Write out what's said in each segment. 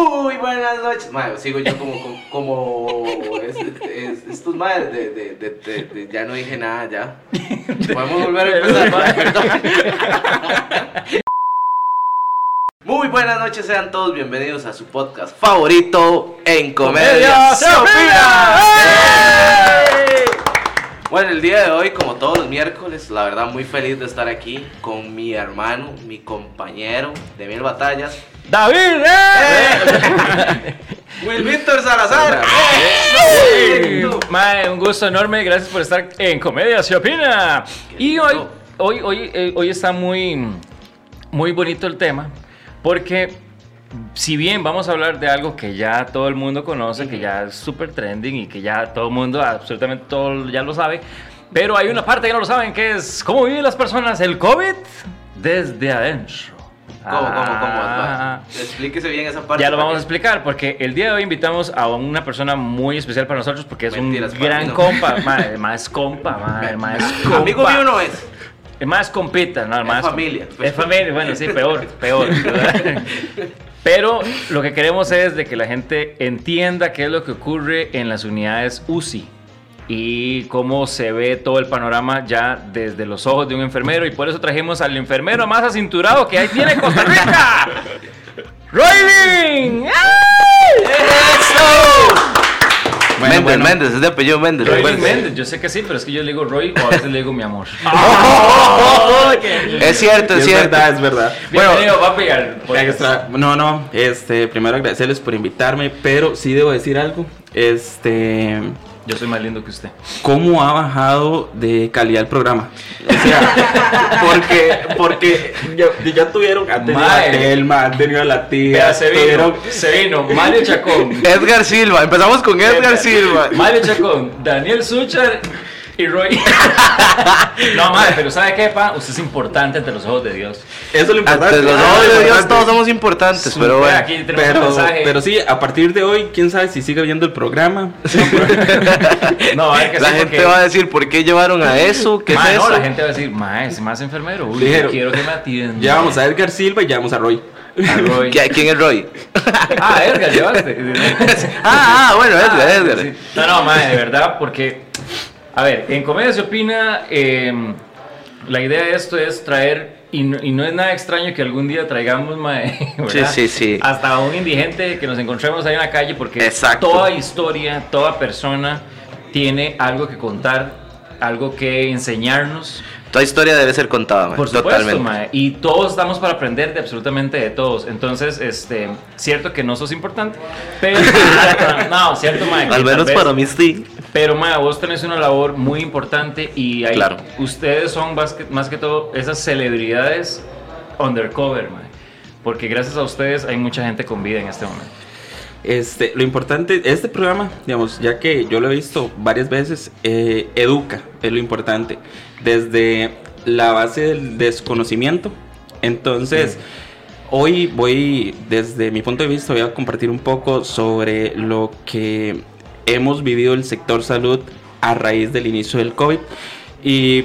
Muy buenas noches. Madre, sigo yo como, como, como es- es- estos madres de, de, de, de- de- ya no dije nada, ya. Podemos volver a empezar, madre, perdón. Muy buenas noches, sean todos bienvenidos a su podcast favorito en comedia. ¡Comedia se se opina. opina! ¡Eh! Bueno, el día de hoy, como todos los miércoles, la verdad muy feliz de estar aquí con mi hermano, mi compañero de mil batallas, David, ¿eh? Will Víctor Salazar. ¡Eh! ¡Eh! Mae, un gusto enorme, gracias por estar en Comedia Se Opina. Y hoy, hoy, hoy, eh, hoy está muy, muy bonito el tema, porque si bien vamos a hablar de algo que ya todo el mundo conoce, que ya es súper trending y que ya todo el mundo, absolutamente todo ya lo sabe, pero hay una parte que no lo saben, que es cómo viven las personas el COVID desde adentro. ¿Cómo, cómo, cómo? Ah. Explíquese bien esa parte. Ya lo vamos a explicar porque el día de hoy invitamos a una persona muy especial para nosotros porque es Mentiras, un gran no. compa, madre, más compa, más compa. Amigo mío no es. Es más compita, no, Es más familia. Es familia, bueno, sí, peor, peor. ¿verdad? Pero lo que queremos es de que la gente entienda qué es lo que ocurre en las unidades UCI y cómo se ve todo el panorama ya desde los ojos de un enfermero y por eso trajimos al enfermero más acinturado que ahí tiene Costa Rica. ¡Roylin! Méndez, bueno. Méndez, es de apellido Méndez. Recuerde. Méndez, yo sé que sí, pero es que yo le digo Roy o a veces le digo mi amor. Es cierto, es Es cierto. verdad, es verdad. Bienvenido, papi, al. Extra- no, no, este, primero agradecerles por invitarme, pero sí debo decir algo. Este, Yo soy más lindo que usted. ¿cómo ha bajado de calidad el programa? O sea, porque, porque ya, ya tuvieron, han tenido a. Telma, han tenido a la tía, Vea, se vino, tuvieron- se vino Mario Chacón. Edgar Silva, empezamos con Edgar Silva. Mario Chacón, Daniel Suchar y Roy. no, madre, pero ¿sabe qué, pa? Usted es importante ante los ojos de Dios. Eso es lo importante. Ante los Ah, ojos de Dios todos somos importantes, pero bueno. Aquí tenemos un Pero, mensaje. pero sí, a partir de hoy, quién sabe si sigue viendo el programa. no, a ver que La gente porque- va a decir, ¿por qué llevaron a eso? ¿Qué Ma, es no, eso? la gente va a decir, ma, es más enfermero. Uy, Dijeron, quiero que me atiendan. Ya vamos a Edgar Silva y ya vamos a Roy. A Roy. ¿Qui- ¿Quién es Roy? Ah, Edgar, llevaste. ah, ah, bueno, Edgar, Ah, Edgar. sí. No, no, madre, de verdad, porque, a ver, en Comedia se opina, eh, la idea de esto es traer, y no, y no es nada extraño que algún día traigamos, mae. Sí, sí, sí. hasta un indigente que nos encontremos ahí en la calle, porque Exacto. toda historia, toda persona tiene algo que contar, algo que enseñarnos. Toda historia debe ser contada, man, Por supuesto, totalmente. mae, y todos estamos para aprender de absolutamente de todos. Entonces, este, cierto que no sos importante, pero no, cierto, mae, Al menos para mí sí. Pero Maya, vos tenés una labor muy importante y ahí Claro. ustedes son más que, más que todo esas celebridades undercover, Maya. Porque gracias a ustedes hay mucha gente con vida en este momento. Este, lo importante, este programa, digamos, ya que yo lo he visto varias veces, eh, educa, es lo importante, desde la base del desconocimiento. Entonces, hoy voy, desde mi punto de vista, voy a compartir un poco sobre lo que hemos vivido el sector salud a raíz del inicio del COVID. Y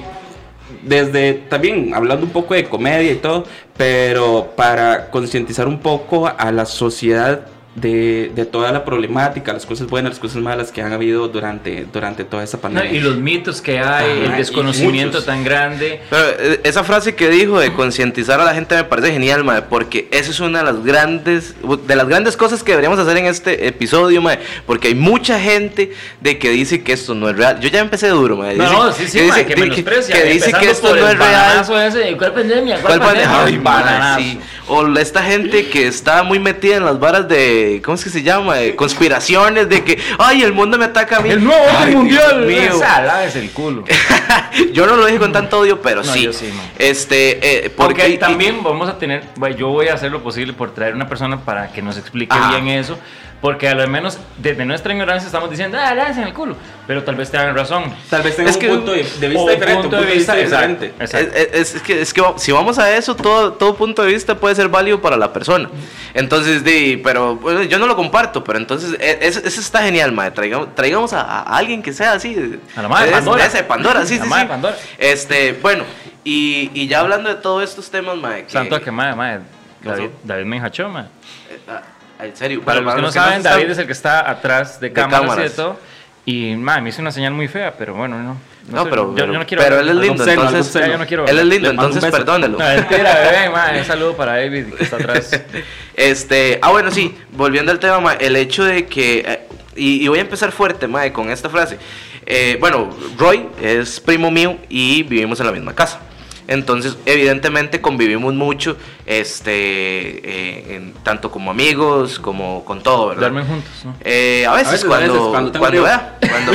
desde también hablando un poco de comedia y todo, pero para concientizar un poco a la sociedad de, de toda la problemática, las cosas buenas, las cosas malas que han habido durante, durante toda esa No, pandemia. y los mitos que hay, Ajá, el desconocimiento tan grande. Pero eh, esa frase que dijo de concientizar a la gente me parece genial, mae, porque esa es una de las grandes de las grandes cosas que deberíamos hacer en este episodio, mae, porque hay mucha gente de que dice que esto no es real. Yo ya empecé duro. No, dice- no, sí, sí, que ma, dice, que que- menosprecia. que dice que empezando esto no es real. ese, ¿Cuál pandemia? ¿Cuál, ¿Cuál pandemia? pandemia? Ay, Bananazo. mae, sí. O esta gente que está muy metida en las varas de, ¿cómo es que se llama? De conspiraciones, de que, ay, el mundo me ataca a mí. El nuevo orden mundial. Mío. Esa, lávese el culo. yo no lo dije con tanto odio, pero No, sí. yo sí, no. Este, eh, porque Porque también vamos a tener, bueno, yo voy a hacer lo posible por traer una persona para que nos explique Ajá. bien eso, porque a lo menos desde nuestra ignorancia estamos diciendo, ah, en el culo, pero tal vez tengan razón. Tal vez tenga Es un punto de, de vista un diferente, punto de vista diferente. exacto, exacto. Es, es- es que, es que si vamos a eso, todo, todo punto de vista puede ser válido para la persona. Entonces, di, pero bueno, yo no lo comparto, pero entonces, e- es- eso está genial, madre. Traigamos, traigamos a, a alguien que sea así. de- A la madre de- Pandora. de Pandora, sí, La sí, madre sí. Pandora. Este, bueno, y, y ya hablando de todos estos temas, madre. que- Santo que madre, madre, ¿Qué David? David me enjachó, madre. eh, ah, En serio. Para los que no saben, David es el que está atrás de cámaras, y de todo. Y, ma, me hizo una señal muy fea, pero bueno, no. No, sé, pero, yo, yo no quiero pero él es lindo, seno, entonces. algún Ya, yo no quiero Él es lindo, entonces perdónelo. No, mentira, bebé, ma, un saludo para David que está atrás. Este, ah, bueno, sí, volviendo al tema, ma, el hecho de que, eh, y, y voy a empezar fuerte, ma, con esta frase. Eh, bueno, Roy es primo mío y vivimos en la misma casa. Entonces, evidentemente convivimos mucho, este, eh, en- tanto como amigos, como con todo, ¿verdad? Duermen juntos, ¿no? Eh, a veces, A veces, a cuando, cuando cuando, tengo frío. vea, cuando,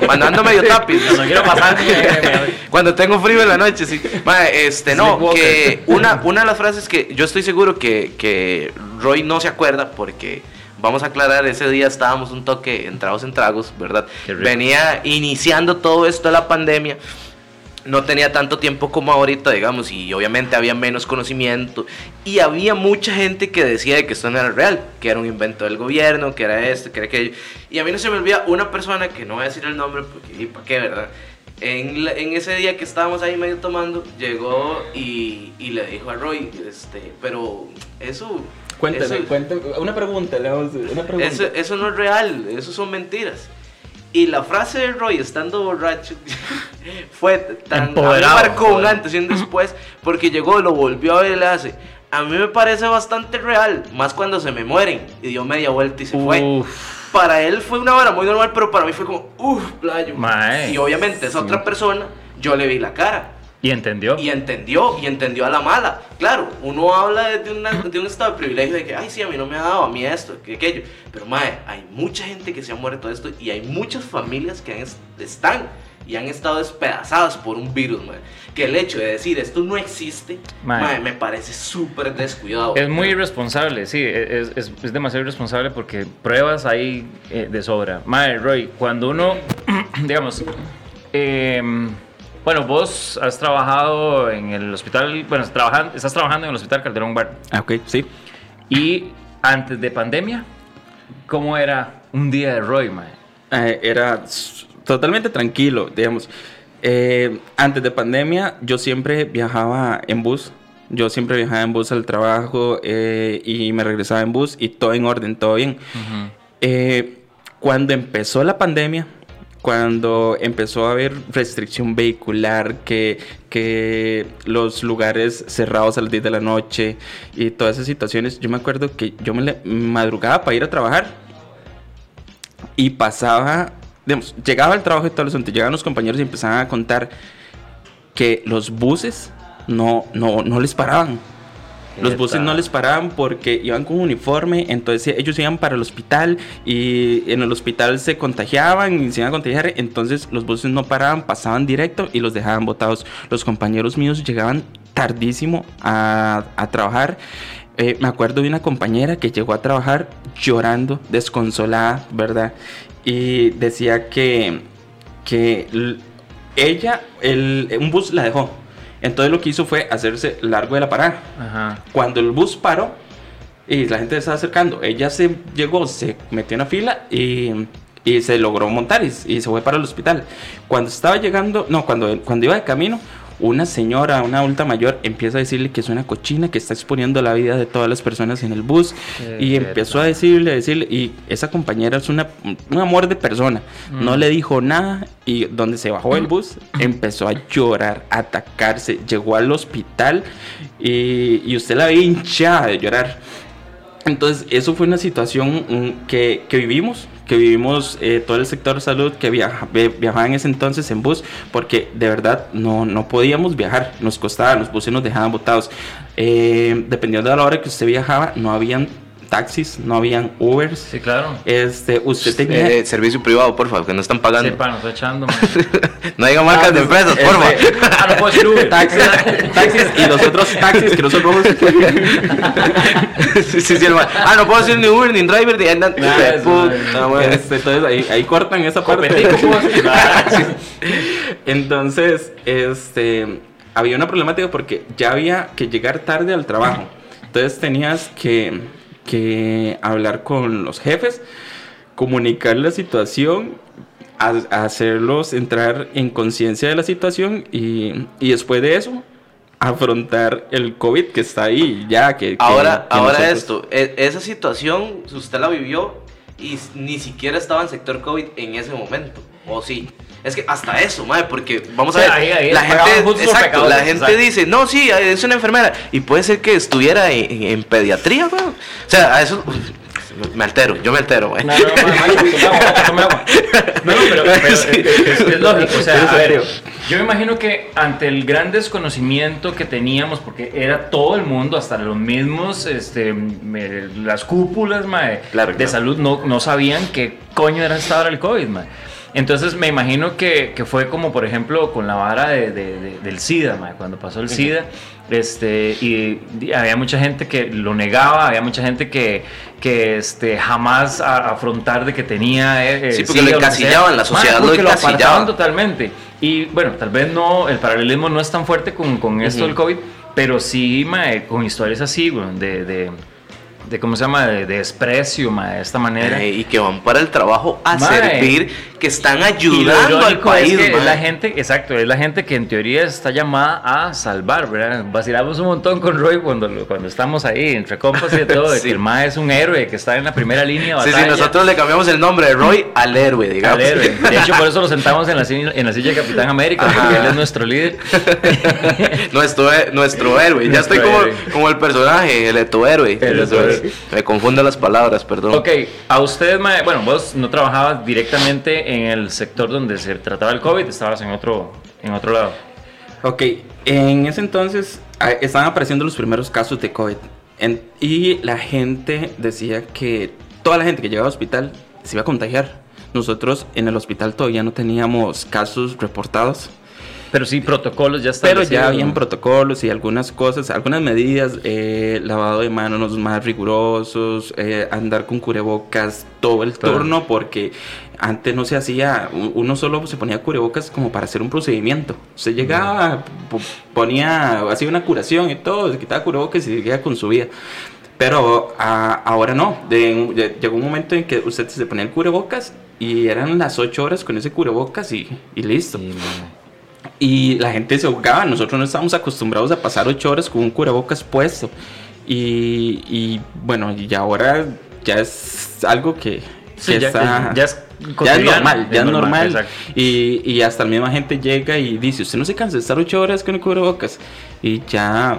cuando ando medio tapiz. Cuando quiero pasar, Cuando tengo frío en la noche, sí. Ma, este, no, Sleepwalker. que una, una de las frases que yo estoy seguro que, que Roy no se acuerda porque vamos a aclarar, ese día estábamos un toque entrados en tragos, ¿verdad? Venía iniciando todo esto de la pandemia. No tenía tanto tiempo como ahorita, digamos, y obviamente había menos conocimiento. Y había mucha gente que decía de que esto no era real, que era un invento del gobierno, que era esto, que era aquello. Y a mí no se me olvida una persona, que no voy a decir el nombre, porque, ¿y para qué, verdad? En, la- en ese día que estábamos ahí medio tomando, llegó y, y le dijo a Roy, este, pero eso... Cuéntame, eso- cuéntame. Una pregunta, Leo, una pregunta. eso, eso no es real, eso son mentiras. Y la frase de Roy estando borracho fue tan... Marcó antes y un después porque llegó, lo volvió a ver y le hace... A mí me parece bastante real, más cuando se me mueren. Y dio media vuelta y se fue. Uf, Para él fue una hora muy normal, pero para mí fue como... Uff, playo. Mae. Y obviamente esa otra persona, yo le vi la cara. Y entendió. Y entendió, y entendió a la mala. Claro, uno habla desde una- de un estado de privilegio de que, ay, sí, a mí no me ha dado, a mí esto, que aquello. Pero, mae, hay mucha gente que se ha muerto de esto y hay muchas familias que han es- están y han estado despedazadas por un virus, mae. Que el hecho de decir esto no existe, Mae. mae, me parece súper descuidado. Es muy irresponsable, sí, es, es- es demasiado irresponsable porque pruebas hay eh, de sobra. Madre, Roy, cuando uno, digamos, em, bueno, vos has trabajado en el hospital, bueno, trabajan- estás trabajando en el hospital Calderón Bar. Ah, ok, sí. Y antes de pandemia, ¿cómo era un día de Roy, madre? Eh, era totalmente tranquilo, digamos. Eh, antes de pandemia, yo siempre viajaba en bus. Yo siempre viajaba en bus al trabajo eh, y me regresaba en bus y todo en orden, todo bien. Eh, cuando empezó la pandemia, cuando empezó a haber restricción vehicular, que, que los lugares cerrados a las 10 de la noche y todas esas situaciones, yo me acuerdo que yo me madrugaba para ir a trabajar y pasaba, digamos, llegaba al trabajo y todo el llegaban los compañeros y empezaban a contar que los buses no, no, no les paraban. Los buses no les paraban porque iban con uniforme, entonces ellos iban para el hospital y en el hospital se contagiaban y se iban a contagiar, entonces los buses no paraban, pasaban directo y los dejaban botados. Los compañeros míos llegaban tardísimo a, a trabajar. Eh, me acuerdo de una compañera que llegó a trabajar llorando, desconsolada, ¿verdad? Y decía que, que ella, el, un bus la dejó. Entonces lo que hizo fue hacerse largo de la parada. Ajá. Cuando el bus paró y la gente se estaba acercando, ella se llegó, se metió en la fila y, y se logró montar y, y se fue para el hospital. Cuando estaba llegando, no, cuando, cuando iba de camino, una señora, una adulta mayor, empieza a decirle que es una cochina que está exponiendo la vida de todas las personas en el bus. Y empezó a decirle, a decirle, y esa compañera es una, un amor de persona. No le dijo nada y donde se bajó el bus empezó a llorar, a atacarse. Llegó al hospital y, y usted la ve hinchada de llorar. Entonces, eso fue una situación mm, que, que vivimos, que vivimos eh, todo el sector salud que viaja, vi- viajaba en ese entonces en bus, porque de verdad no, no podíamos viajar, nos costaba, los buses nos dejaban botados. Eh, dependiendo de la hora que usted viajaba, no habían taxis, no habían Ubers. Sí, claro. Este, usted tenía... Eh, servicio privado, por favor, que no están pagando. Sepa, nos está echando. No digan marcas de empresas, por favor. Este, ah, no puedo decir Uber. taxis, taxis y los otros taxis que no son rojos. sí, sí, sí, el ma- Ah, no puedo decir ni Uber ni driver ni eso, Puta, madre. Este, entonces ahí, ahí cortan esa parte. Entonces, este, había una problemática porque ya había que llegar tarde al trabajo. Entonces tenías que, que hablar con los jefes, comunicar la situación, a- a hacerlos entrar en conciencia de la situación y, y después de eso afrontar el COVID que está ahí ya. Que, que- Ahora, que ahora nosotros- esto, e- esa situación usted la vivió y ni siquiera estaba en sector COVID en ese momento, ¿o sí? Es que hasta eso, madre, porque vamos a ver, ahí- ahí la gente, exacto, la gente exacto. dice, no, sí, es una enfermera, y puede ser que estuviera en, en- pediatría, weón. O sea, a eso me altero, yo me altero, güey. No, no, no, pero, es, lógico. O sea, a ver, yo me imagino que ante el gran desconocimiento que teníamos, porque era todo el mundo, hasta los mismos, este, me- las cúpulas mae, Claro, de claro. salud, no, no sabían qué coño era hora el COVID. mae. Entonces me imagino que, que fue como, por ejemplo, con la vara de- de- de- del SIDA, mae, cuando pasó el SIDA. Este, y, y había mucha gente que lo negaba, había mucha gente que, que este, jamás a- afrontar de que tenía. eh, Sí, eh, porque lo SIDA o que encasillaban, la sociedad Mae, lo porque encasillaba. apartaban totalmente. Y bueno, tal vez no, el paralelismo no es tan fuerte con, con esto Ujú. del COVID, pero sí, mae, con historias así, de, de, ¿cómo se llama? De, de desprecio, mae, de esta manera. Eh, y que van para el trabajo a servir, que están ayudando al es país, que es la gente, exacto, es la gente que en teoría está llamada a salvar, ¿verdad? Vacilamos un montón con Roy cuando, cuando estamos ahí, entre compas y de todo, de Sí. que el MAE es un héroe que está en la primera línea de Sí, sí, nosotros le cambiamos el nombre de Roy al héroe, digamos. Al héroe. De hecho, por eso lo sentamos en la, silla- en la silla de Capitán América, porque él es nuestro líder. nuestro, nuestro héroe. Ya Nuestro estoy como, héroe. como el personaje, el eto héroe. El héroe. Me confunden las palabras, perdón. Ok, a usted, mae, bueno, vos no trabajabas directamente en el sector donde se trataba el COVID, estabas en otro, en otro lado. Ok, en ese entonces ah, estaban apareciendo los primeros casos de COVID. En- y la gente decía que toda la gente que llegaba al hospital se iba a contagiar. Nosotros en el hospital todavía no teníamos casos reportados. Pero sí, protocolos ya Pero establecidos. ya habían protocolos y algunas cosas, algunas medidas, eh, lavado de manos más rigurosos, eh, andar con cubrebocas todo el turno, porque antes no se hacía, uno solo se ponía cubrebocas como para hacer un procedimiento. Se llegaba, po- ponía, hacía una curación y todo, se quitaba cubrebocas y seguía con su vida. Pero ah, ahora no, De- de- llegó un momento en que usted se ponía el cubrebocas y eran las 8 horas con ese cubrebocas y, y listo. Sí. Y la gente se ahogaba. Nosotros no estábamos acostumbrados a pasar ocho horas con un cubrebocas puesto. Y, y, bueno, y ahora ya es algo que, Sí, que ya, está- ya es ya es cotidiano, normal, ya es normal. Y, y hasta la misma gente llega y dice, usted no se cansa de estar ocho horas con el cubrebocas. Y ya,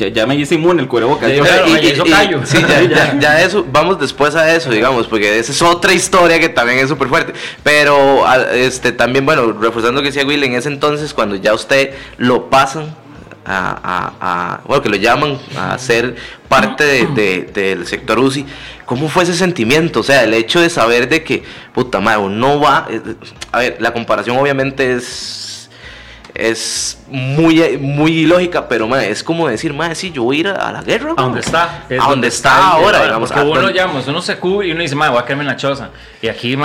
ya, ya me hice inmune el cubrebocas. Ya, claro, y- hizo callo. Sí, ya, ya, ya eso, vamos después a eso, digamos, porque esa es otra historia que también es súper fuerte. Pero este también, bueno, reforzando lo que decía Will, en ese entonces, cuando ya usted lo pasan a, a- a- bueno, que lo llaman a ser parte de- de- del sector UCI, ¿cómo fue ese sentimiento? O sea, el hecho de saber de que, puta madre, uno va, eh, a ver, la comparación obviamente es es muy, muy ilógica, pero madre, es como decir, madre, sí, yo voy a ir a, a la guerra. A donde está. es A donde está ahora, digamos, Porque uno, digamos, uno se cubre y uno dice, madre, voy a quedarme en la choza. Y aquí,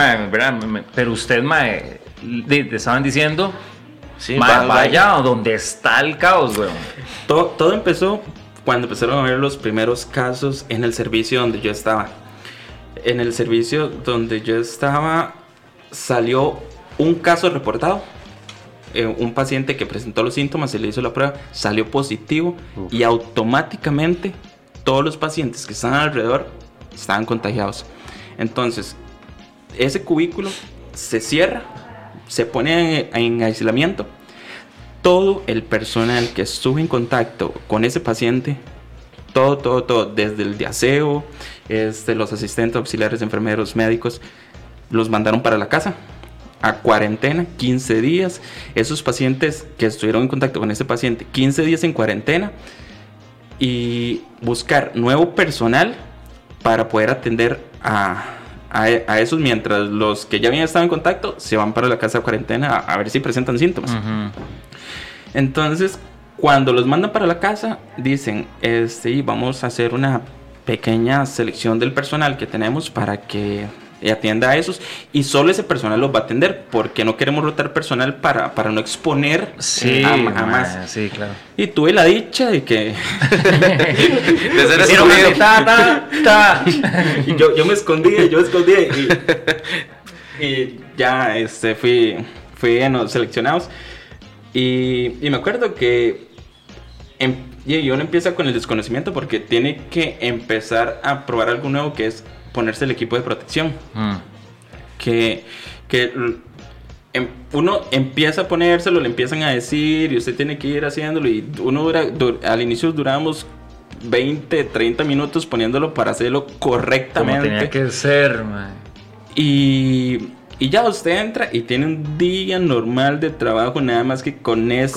pero usted, madre, le- te estaban diciendo, Sí, madre, va- va- vaya a donde está el caos, weón. Todo, todo empezó cuando empezaron a ver los primeros casos en el servicio donde yo estaba. En el servicio donde yo estaba salió un caso reportado. Eh, un paciente que presentó los síntomas, se le hizo la prueba, salió positivo Uf. y automáticamente todos los pacientes que estaban alrededor estaban contagiados. Entonces, ese cubículo se cierra, se pone en, en aislamiento todo el personal que estuvo en contacto con ese paciente, todo, todo, todo, desde el de aseo, este, los asistentes auxiliares, enfermeros, médicos, los mandaron para la casa a cuarentena, 15 días. Esos pacientes que estuvieron en contacto con ese paciente, 15 días en cuarentena y buscar nuevo personal para poder atender a, a, a esos mientras los que ya habían estado en contacto se van para la casa de cuarentena a, a ver si presentan síntomas. Entonces, cuando los mandan para la casa, dicen, este, vamos a hacer una pequeña selección del personal que tenemos para que atienda a esos y solo ese personal los va a atender porque no queremos rotar personal para, para no exponer Sí, a, a más. sí, claro. Y tuve la dicha de que de ser ta, ta, ta. y yo, yo me escondía, yo escondía y, y ya este, fui, fui en los seleccionados. Y, y me acuerdo que em- y uno empieza con el desconocimiento porque tiene que empezar a probar algo nuevo que es ponerse el equipo de protección. Mm. Que, que em- uno empieza a ponérselo, le empiezan a decir y usted tiene que ir haciéndolo y uno dura, dur- al inicio duramos 20, 30 minutos poniéndolo para hacerlo Como correctamente. tenía que ser, mae. Y, y ya usted entra y tiene un día normal de trabajo, nada más que con ese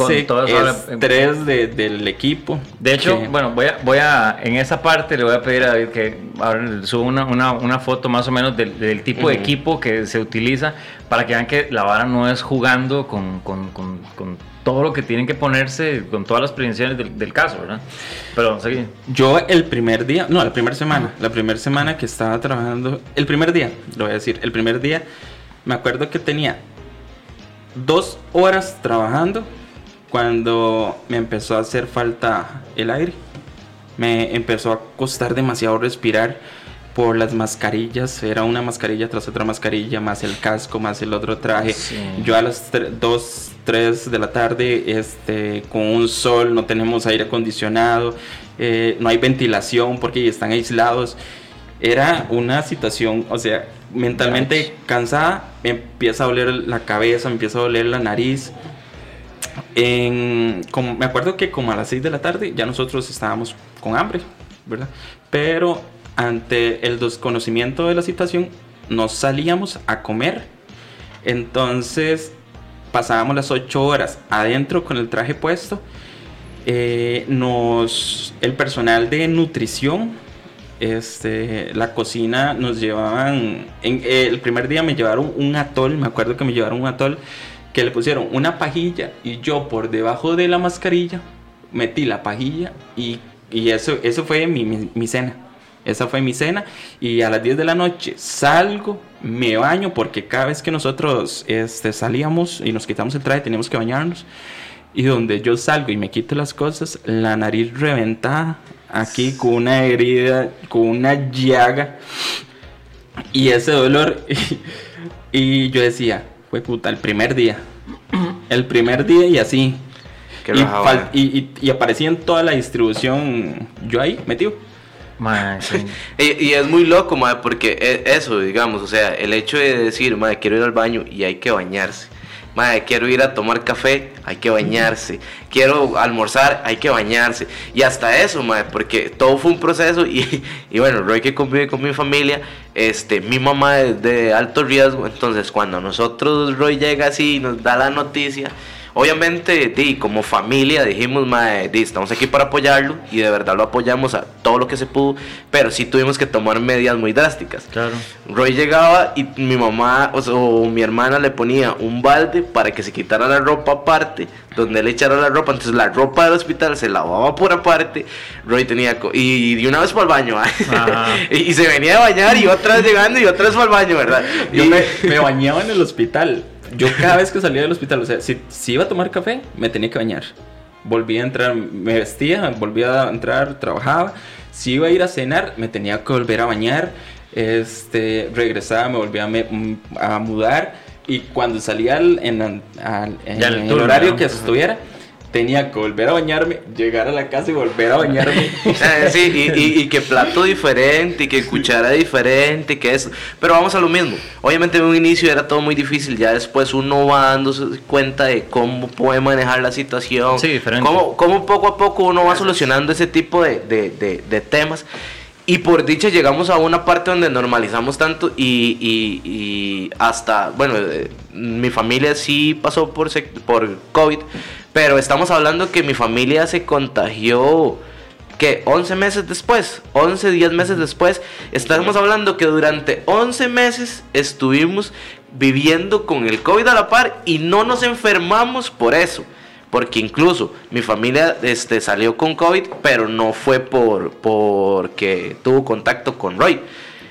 esa- estrés de- del equipo. De hecho, que- bueno, voy a, voy a, en esa parte le voy a pedir a David que ahora le suba una, una, una foto más o menos del, del tipo de equipo que se utiliza para que vean que la vara no es jugando con, con, con, con todo lo que tienen que ponerse, con todas las prevenciones del, del caso, ¿verdad? Pero, seguí. Yo el primer día, no, la primera semana, la primera semana que estaba trabajando, el primer día, lo voy a decir, el primer día, me acuerdo que tenía dos horas trabajando cuando me empezó a hacer falta el aire. Me empezó a costar demasiado respirar por las mascarillas. Era una mascarilla tras otra mascarilla, más el casco, más el otro traje. Sí. Yo a las 2, 3 de la tarde, este, con un sol, no tenemos aire acondicionado, eh, no hay ventilación porque están aislados. Era una situación, o sea, mentalmente cansada, me empieza a doler la cabeza, me empieza a doler la nariz. En, como, me acuerdo que como a las 6 de la tarde ya nosotros estábamos con hambre, ¿verdad? Pero ante el desconocimiento de la situación, nos salíamos a comer. Entonces pasábamos las 8 horas adentro con el traje puesto. Eh, nos, el personal de nutrición, este, la cocina nos llevaban, en, el primer día me llevaron un atol, me acuerdo que me llevaron un atol que le pusieron una pajilla y yo por debajo de la mascarilla metí la pajilla y, y eso, eso fue mi, mi- mi cena. Esa fue mi cena y a las 10 de la noche salgo, me baño porque cada vez que nosotros este, salíamos y nos quitamos el traje teníamos que bañarnos. Y donde yo salgo y me quito las cosas, la nariz reventada, aquí con una herida, con una llaga. Y ese dolor. Y, y yo decía, fue puta, el primer día. El primer día y así. Qué y, eh. y, y- y aparecía en toda la distribución yo ahí metido. Mae, sí. Y, y es muy loco, madre, porque e- eso, digamos, o sea, el hecho de decir, madre, quiero ir al baño y hay que bañarse. Madre, quiero ir a tomar café, hay que bañarse. Quiero almorzar, hay que bañarse. Y hasta eso, madre, porque todo fue un proceso. Y, y bueno, Roy que convive con mi familia, este, mi mamá es de alto riesgo. Entonces, cuando nosotros, Roy llega así y nos da la noticia, Obviamente, di, como familia dijimos, mae, di, estamos aquí para apoyarlo y de verdad lo apoyamos a todo lo que se pudo, pero sí tuvimos que tomar medidas muy drásticas. Claro. Roy llegaba y mi mamá o, sea, o mi hermana le ponía un balde para que se quitara la ropa aparte, donde le echara la ropa, entonces la ropa del hospital se lavaba por aparte, Roy tenía co- y, de una vez para el baño, ¿ah? Y, y se venía a bañar y otra vez llegando y otra vez para el baño, ¿verdad? Yo Y- me, me bañaba en el hospital. Yo cada vez que salía del hospital, o sea, si, si iba a tomar café, me tenía que bañar. Volvía a entrar, me vestía, volvía a entrar, trabajaba. Si iba a ir a cenar, me tenía que volver a bañar. Este, regresaba, me volvía a, me- mm, a mudar. Y cuando salía al- en, al- en el horario que estuviera, tenía que volver a bañarme, llegar a la casa y volver a bañarme. Eh, sí, y, y- y que plato diferente, y que cuchara diferente, que eso. Pero vamos a lo mismo. Obviamente en un inicio era todo muy difícil, ya después uno va dándose cuenta de cómo puede manejar la situación. Sí, diferente. Cómo, cómo poco a poco uno va solucionando ese tipo de, de- de- de temas. Y por dicha llegamos a una parte donde normalizamos tanto y, y- y hasta, bueno, eh, mi familia sí pasó por, por COVID, pero estamos hablando que mi familia se contagió que 11 meses después, 11, 10 meses después, estamos hablando que durante 11 meses estuvimos viviendo con el COVID a la par y no nos enfermamos por eso. Porque incluso mi familia este, salió con COVID, pero no fue por porque tuvo contacto con Roy.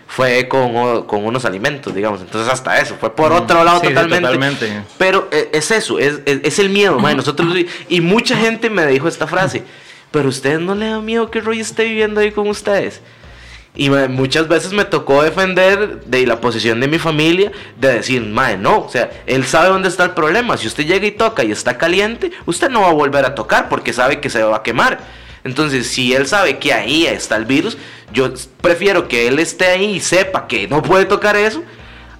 Fue con, con unos alimentos, digamos. Entonces hasta eso. Fue por otro lado Sí, sí, totalmente. Pero eh, es eso, es, es- es el miedo, mae. Nosotros, y mucha gente me dijo esta frase, pero ustedes no le da miedo que Roy esté viviendo ahí con ustedes. Y muchas veces me tocó defender de la posición de mi familia, de decir, mae, no, o sea, él sabe dónde está el problema. Si usted llega y toca y está caliente, usted no va a volver a tocar porque sabe que se va a quemar. Entonces, si él sabe que ahí está el virus, yo prefiero que él esté ahí y sepa que no puede tocar eso,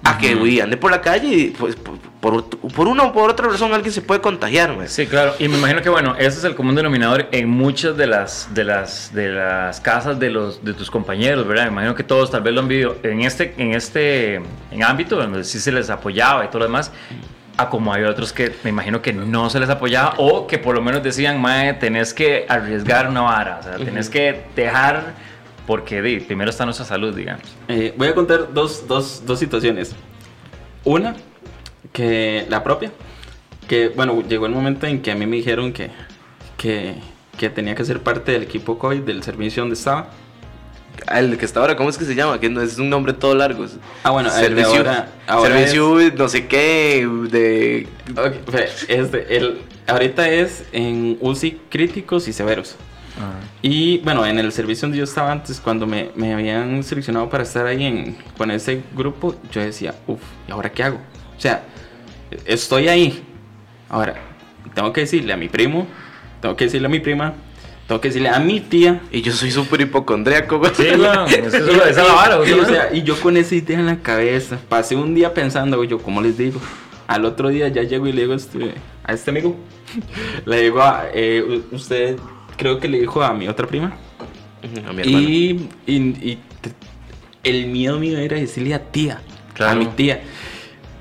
a que uy, ande por la calle y pues, por, por, una o por otra razón alguien se puede contagiar. mae. Sí, claro. Y me imagino que bueno, ese es el común denominador en muchas de las de las de las casas de los de tus compañeros, ¿verdad? Me imagino que todos tal vez lo han vivido en este en este en ámbito donde sí se les apoyaba y todo lo demás. A como hay otros que me imagino que no se les apoyaba o que por lo menos decían, mae, tenés que arriesgar una vara, o sea, tenés que dejar porque di, primero está nuestra salud, digamos. Eh, voy a contar dos, dos, dos situaciones. Una, que la propia, que bueno, llegó el momento en que a mí me dijeron que, que, que tenía que ser parte del equipo COVID, del servicio donde estaba. Ah, El que está ahora, ¿cómo es que se llama? Que no es un nombre todo largo. es- Ah, bueno, el de servicio, ahora- ahora servicio no sé qué, de... Ok, fe, este, el, ahorita es en UCI críticos y severos. Y bueno, en el servicio donde yo estaba antes, cuando me, me habían seleccionado para estar ahí en, con ese grupo, yo decía, uff, ¿y ahora qué hago? O sea, estoy ahí. Ahora, tengo que decirle a mi primo, tengo que decirle a mi prima, tengo que decirle a mi tía. Y yo soy súper hipocondríaco. güey. Sí, bueno, es esa la vara, Y, ¿no? o sea, y yo con esa idea en la cabeza, pasé un día pensando, yo, ¿cómo les digo? Al otro día ya llego y le digo a este, a este amigo, le digo a, eh, usted creo que le dijo a mi otra prima, A mi y, y- el miedo mío era decirle a tía, Claro. a mi tía.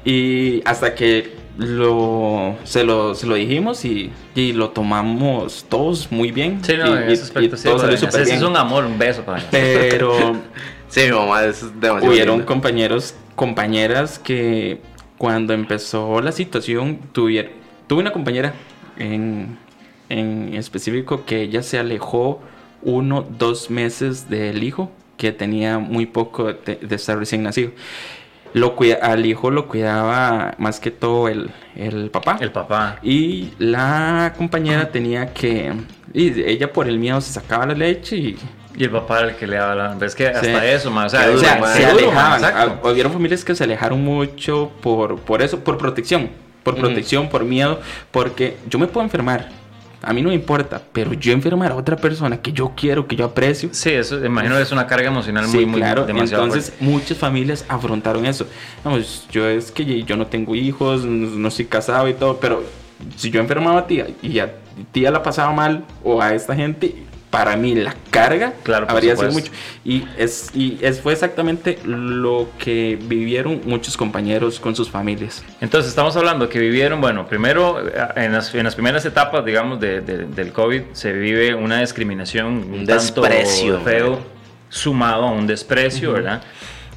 Y hasta que lo, se, lo, se lo dijimos y, y lo tomamos todos muy bien. Sí, no, y, en ese aspecto sí. todo bien. es un amor, un beso para. Pero Sí, mi mamá es demasiado hubieron compañeros, compañeras que cuando empezó la situación tuvieron, tuve una compañera en, en específico que ella se alejó uno, dos meses del hijo que tenía muy poco de, de estar recién nacido. Lo cuida- al hijo lo cuidaba más que todo el, el papá. El papá. Y la compañera tenía que... Y ella por el miedo se sacaba la leche y Y el papá era el que le daba la... Es que hasta Sí. eso, más. O sea, o sea, se alejaban. exacto. Hubieron familias que se alejaron mucho por, por eso, por protección. Por protección, por miedo. Porque yo me puedo enfermar. A mí no me importa. Pero yo enfermar a otra persona que yo quiero, que yo aprecio. Sí, eso, imagino que es una carga emocional Sí, muy, muy claro. demasiado Entonces, fuerte. muchas familias afrontaron eso. Vamos, yo es que yo no tengo hijos, no estoy casado y todo, pero si yo enfermaba a tía y a tía la pasaba mal o a esta gente, para mí la carga Claro, habría sido mucho. Y es, y es fue exactamente lo que vivieron muchos compañeros con sus familias. Entonces, estamos hablando que vivieron, bueno, primero, eh, en las, en las primeras etapas, digamos, de- de- del COVID, se vive una discriminación, un, Un tanto desprecio, feo, sumado a un desprecio, ¿verdad?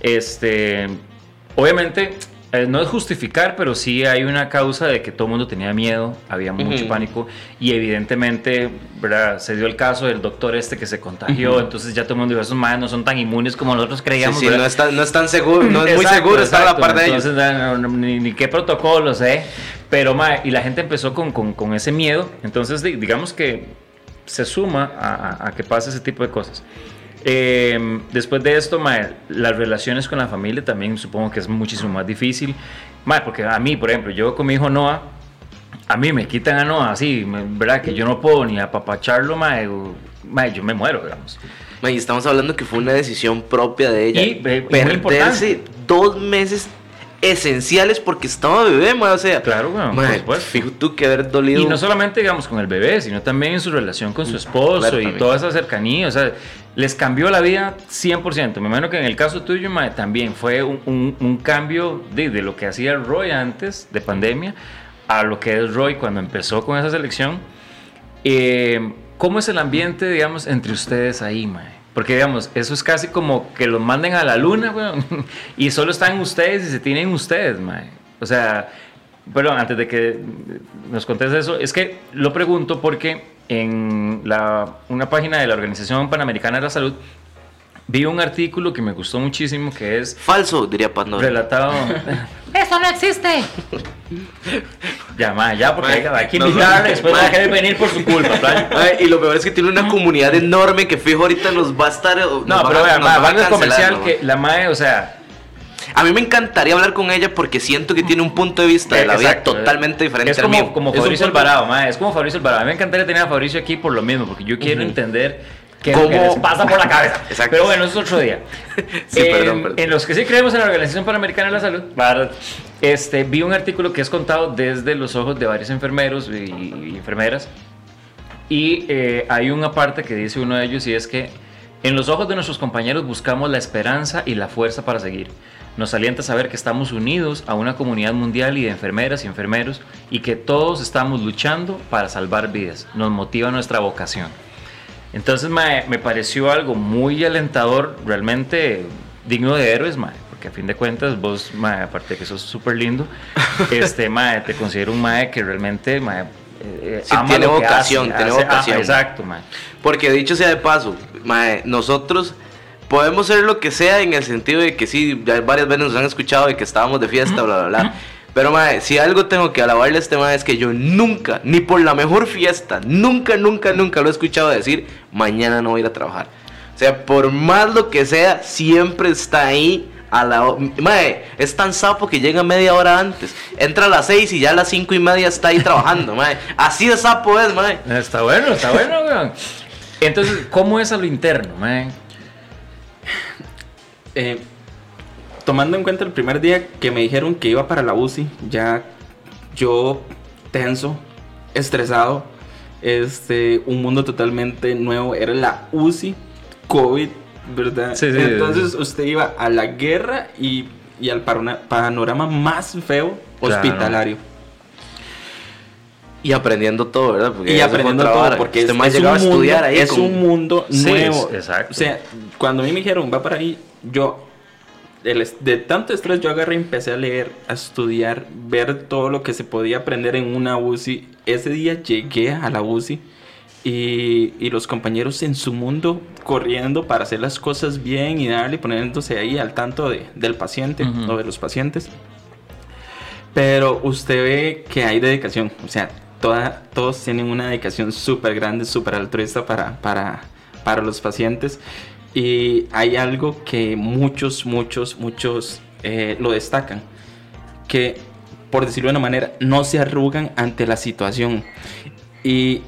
Este, obviamente, eh, no es justificar, pero sí hay una causa de que todo el mundo tenía miedo, había mucho pánico, y evidentemente, ¿verdad? Se dio el caso del doctor este que se contagió, entonces ya todo el mundo dijo, esos madres no son tan inmunes como nosotros creíamos, sí, no, es tan, no es tan seguro, no es muy seguro estar a la par de ellos. Entonces, no, no, ni, ni qué protocolos, ¿eh? Pero, ma, y la gente empezó con, con, con ese miedo. Entonces, di- digamos que se suma a, a- a que pase ese tipo de cosas. Eh, después de esto, las relaciones con la familia también supongo que es muchísimo más difícil. Ma, porque a mí, por ejemplo, yo con mi hijo Noah, a mí me quitan a Noah así, ¿verdad? Que yo no puedo ni apapacharlo, ma, o- ma, yo me muero, digamos. Ma, y estamos hablando que fue una decisión propia de ella. Y, eh, perderse importante. dos meses esenciales porque estaba bebé, ma, o sea. Claro, weón, ma, por tú que haber dolido. Y no solamente, digamos, con el bebé, sino también en su relación con su esposo Claro, y también. toda esa cercanía. O sea, les cambió la vida 100%. Me imagino que en el caso tuyo, mae, también fue un, un- un cambio de, de lo que hacía Roy antes de pandemia a lo que es Roy cuando empezó con esa selección. Eh, ¿Cómo es el ambiente, digamos, entre ustedes ahí, mae? Porque, digamos, eso es casi como que los manden a la luna, weón, y solo están ustedes y se tienen ustedes, mae. O sea, perdón, antes de que nos contes eso, es que lo pregunto porque en la, una página de la Organización Panamericana de la Salud vi un artículo que me gustó muchísimo que es Falso, diría Pandora. relatado. ¡Eso no existe! ya, ma, ya, porque hay, hay que no, después ma. va a querer venir por su culpa, plan. Y lo peor es que tiene una comunidad enorme que fijo ahorita nos va a estar. No, pero a- vean, nos ma, van a comercial, ¿no? que la mae, o sea, A mí me encantaría hablar con ella porque siento que tiene un punto de vista de la vida Exacto, totalmente diferente Es al como, mío. como Fabricio Alvarado, ma, es como Fabricio Alvarado. A mí me encantaría tener a Fabricio aquí por lo mismo, porque yo quiero entender qué es lo que ¿Cómo? les pasa por la cabeza. Exacto. Pero bueno, eso es otro día. Sí, en, perdón, perdón. en los que sí creemos en la Organización Panamericana de la Salud, este, vi un artículo que es contado desde los ojos de varios enfermeros y, y enfermeras. Y eh, hay una parte que dice uno de ellos y es que en los ojos de nuestros compañeros buscamos la esperanza y la fuerza para seguir. Nos alienta saber que estamos unidos a una comunidad mundial y de enfermeras y enfermeros y que todos estamos luchando para salvar vidas. Nos motiva nuestra vocación. Entonces mae, me pareció algo muy alentador, realmente digno de héroes, mae, porque a fin de cuentas vos, mae, aparte de que sos súper lindo, este, mae, te considero un mae que realmente mae, eh, Sí, ama tiene lo que vocación, hace, tiene hace- vocación. ah, exacto, mae. Porque dicho sea de paso, mae, nosotros podemos ser lo que sea en el sentido de que sí, varias veces nos han escuchado de que estábamos de fiesta, bla, bla, bla. Pero mae, si algo tengo que alabarle a este mae es que yo nunca, ni por la mejor fiesta, nunca, nunca, nunca lo he escuchado decir, mañana no voy a ir a trabajar. O sea, por más lo que sea, siempre está ahí a la Mae, es tan sapo que llega media hora antes. Entra a las seis y ya a las cinco y media está ahí trabajando, mae. Así de sapo es, mae. Está bueno, está bueno, weón. Entonces, ¿cómo es a lo interno, mae? Eh, tomando en cuenta el primer día que me dijeron que iba para la UCI, ya yo tenso, estresado, este, un mundo totalmente nuevo, era la UCI COVID, ¿verdad? Sí, sí, Entonces sí. usted iba a la guerra y, y al panorama más feo Claro. hospitalario. Y aprendiendo todo, ¿verdad? Porque Y aprendiendo todo, vara. porque este es, un a estudiar mundo, ahí es con- un mundo Sí, nuevo. es- exacto. O sea, cuando a mí me dijeron, va para ahí, yo, de tanto estrés, yo agarré y empecé a leer, a estudiar, ver todo lo que se podía aprender en una UCI. Ese día llegué a la UCI y, y los compañeros en su mundo corriendo para hacer las cosas bien y darle, poniéndose ahí al tanto de- del paciente Ujú. o de los pacientes. Pero usted ve que hay dedicación, o sea, toda, todos tienen una dedicación súper grande, súper altruista para, para, para los pacientes. Y hay algo que muchos, muchos, muchos eh, lo destacan, que por decirlo de una manera, no se arrugan ante la situación. Y,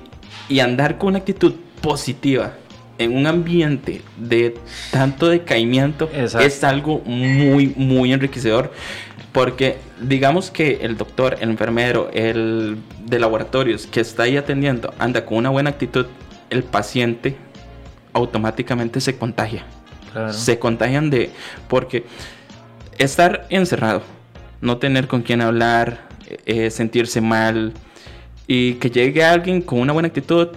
y andar con una actitud positiva en un ambiente de tanto decaimiento Exacto. es algo muy, muy enriquecedor. Porque digamos que el doctor, el enfermero, el de laboratorios que está ahí atendiendo anda con una buena actitud, el paciente automáticamente se contagia. Claro. Se contagian de... Porque estar encerrado, no tener con quién hablar, eh, sentirse mal y que llegue alguien con una buena actitud.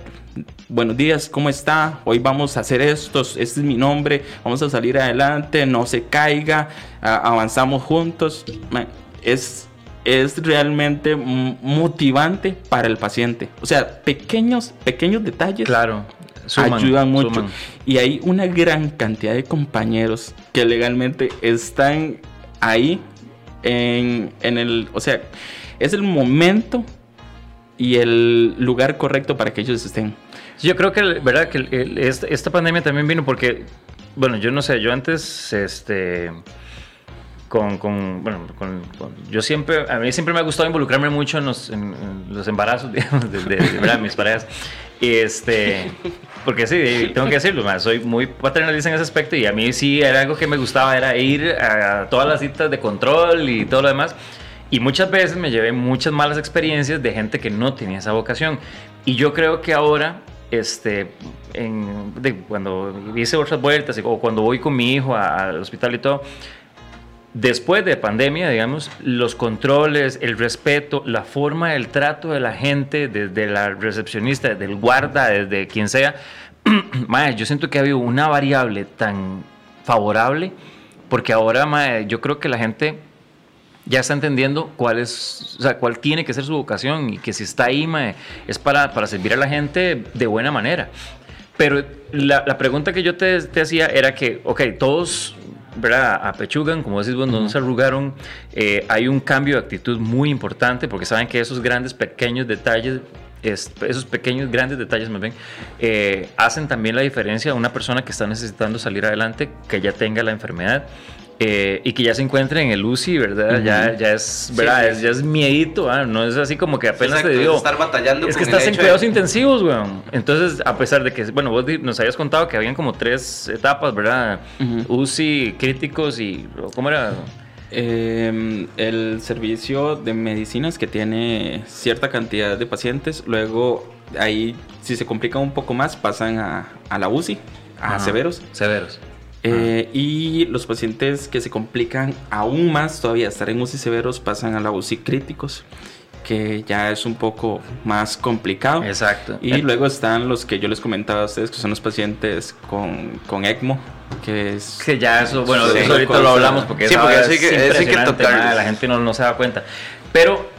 Buenos días, ¿cómo está? Hoy vamos a hacer esto, este es mi nombre, vamos a salir adelante, no se caiga, avanzamos juntos. Es, es realmente motivante para el paciente. O sea, pequeños, pequeños detalles Claro. Suman, ayudan mucho. suman. Y hay una gran cantidad de compañeros que legalmente están ahí en, en el, o sea, es el momento y el lugar correcto para que ellos estén. Yo creo que, ¿verdad? Que el- el- esta, esta pandemia también vino porque, bueno, yo no sé, yo antes, este, con, con, bueno, con, con- yo siempre, a mí siempre me ha gustado involucrarme mucho en los, en- en los embarazos, digamos, de, de- mis parejas. Y este, porque sí, tengo que decirlo, ma, soy muy paternalista en ese aspecto y a mí sí era algo que me gustaba, era ir a todas las citas de control y todo lo demás. Y muchas veces me llevé muchas malas experiencias de gente que no tenía esa vocación. Y yo creo que ahora, este, en, cuando hice otras vueltas o cuando voy con mi hijo al hospital y todo, después de pandemia, digamos, los controles, el respeto, la forma del trato de la gente, desde la recepcionista, desde el guarda, desde quien sea, mae, yo siento que ha habido una variable tan favorable, porque ahora, mae, yo creo que la gente ya está entendiendo cuál es, o sea, cuál tiene que ser su vocación y que si está ahí, mae, es para, para servir a la gente de buena manera. Pero la, la pregunta que yo te, te hacía era que, ok, todos ¿verdad? apechugan, como decís vos, no se arrugaron, eh, hay un cambio de actitud muy importante porque saben que esos grandes, pequeños detalles esos pequeños, grandes detalles más bien, eh, hacen también la diferencia a una persona que está necesitando salir adelante, que ya tenga la enfermedad. Eh, y que ya se encuentre en el UCI, ¿verdad? ya, ya es, ¿verdad? ya es miedito, ¿ah? no es así como que apenas te digo. estar batallando es que estás en cuidados intensivos, weón. Entonces, a pesar de que, bueno, vos nos habías contado que habían como tres etapas, ¿verdad? UCI, críticos y, ¿cómo era? Eh, el servicio de medicinas que tiene cierta cantidad de pacientes, luego ahí si se complica un poco más pasan a, a la UCI, a severos. Severos. Eh, y los pacientes que se complican aún más todavía, estar en UCI severos, pasan a la UCI críticos que ya es un poco más complicado. Exacto. Y luego están los que yo les comentaba a ustedes, que son los pacientes con, con ECMO, que es... Que ya eso, bueno, eso ahorita lo hablamos porque, sí, porque es, que, que tocar. la gente no, no se da cuenta. Pero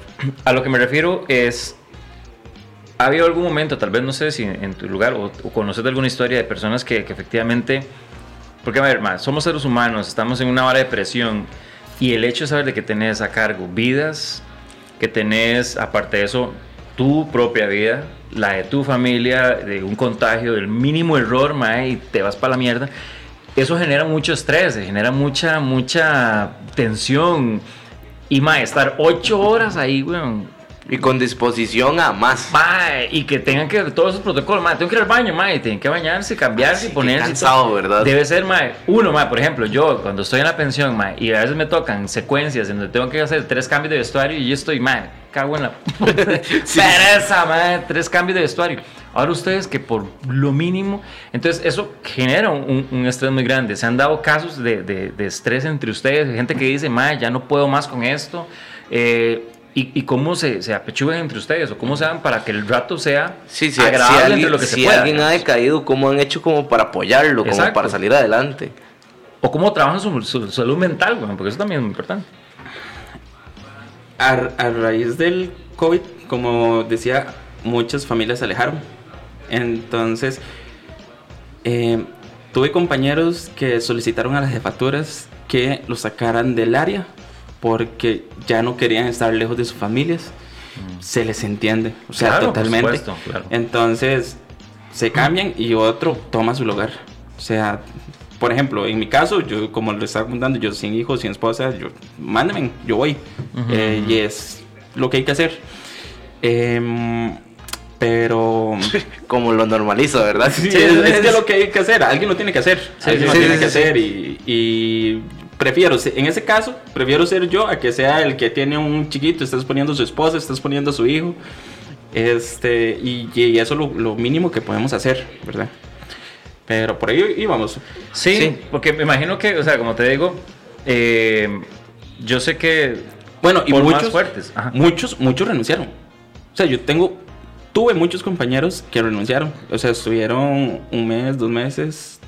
a lo que me refiero es... ¿Ha habido algún momento, tal vez no sé si en tu lugar o, conoces de alguna historia de personas que, que efectivamente... Porque, a ver, más, somos seres humanos, estamos en una hora de presión y el hecho de saber de que tenés a cargo vidas que tenés, aparte de eso, tu propia vida, la de tu familia, de un contagio, del mínimo error, mae, y te vas para la mierda. Eso genera mucho estrés, genera mucha, mucha tensión. Y, mae, estar ocho horas ahí, weón, y con disposición a más. y que tengan que todos esos protocolos, mae, tengo que ir al baño, mae, tienen que bañarse, cambiarse, y ponerse. cansado, ¿verdad? Debe ser, mae, uno, mae, por ejemplo, yo cuando estoy en la pensión, mae, y a veces me tocan secuencias en donde tengo que hacer tres cambios de vestuario y yo estoy, mae, cago en la pereza, mae, tres cambios de vestuario. Ahora ustedes que por lo mínimo, entonces eso genera un, estrés muy grande. Se han dado casos de, de, estrés entre ustedes, gente que dice, mae, ya no puedo más con esto. Eh, y, cómo se, se apechugan entre ustedes o cómo se dan para que el rato sea sí, sí, agradable si alguien, entre lo que se pueda. Si alguien ha decaído, ¿cómo han hecho como para apoyarlo, como para salir adelante? O cómo trabajan su, salud mental, porque eso también es muy importante. A, a, raíz del COVID, como decía, muchas familias se alejaron. Entonces, eh, tuve compañeros que solicitaron a las jefaturas que los sacaran del área porque ya no querían estar lejos de sus familias. Mm. Se les entiende, o sea, totalmente. Entonces, se cambian y otro toma su lugar. O sea, por ejemplo, en mi caso, yo como le estaba contando, yo sin hijos, sin esposa, yo, mándenme, yo voy. Eh, y es lo que hay que hacer. Em, pero como lo normalizo, ¿verdad? Sí, es, que lo que hay que hacer, alguien lo tiene que hacer, alguien lo tiene que hacer y prefiero, en ese caso, prefiero ser yo a que sea el que tiene un chiquito, estás poniendo a su esposa, estás poniendo a su hijo. Este, y, eso es lo, mínimo que podemos hacer, ¿verdad? Pero por ahí íbamos. Sí, porque me imagino que, o sea, como te digo, eh, yo sé que. Bueno, y muchos, fuertes. muchos, muchos renunciaron. O sea, yo tengo, tuve muchos compañeros que renunciaron. O sea, estuvieron un mes, dos meses,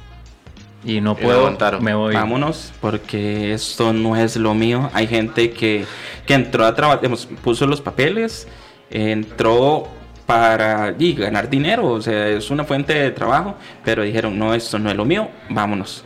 y no puedo, aguantar. me voy. Vámonos, porque esto no es lo mío. Hay gente que, que entró a trabajar, puso los papeles, entró para y ganar dinero, o sea, es una fuente de trabajo, pero dijeron, no, esto no es lo mío, vámonos.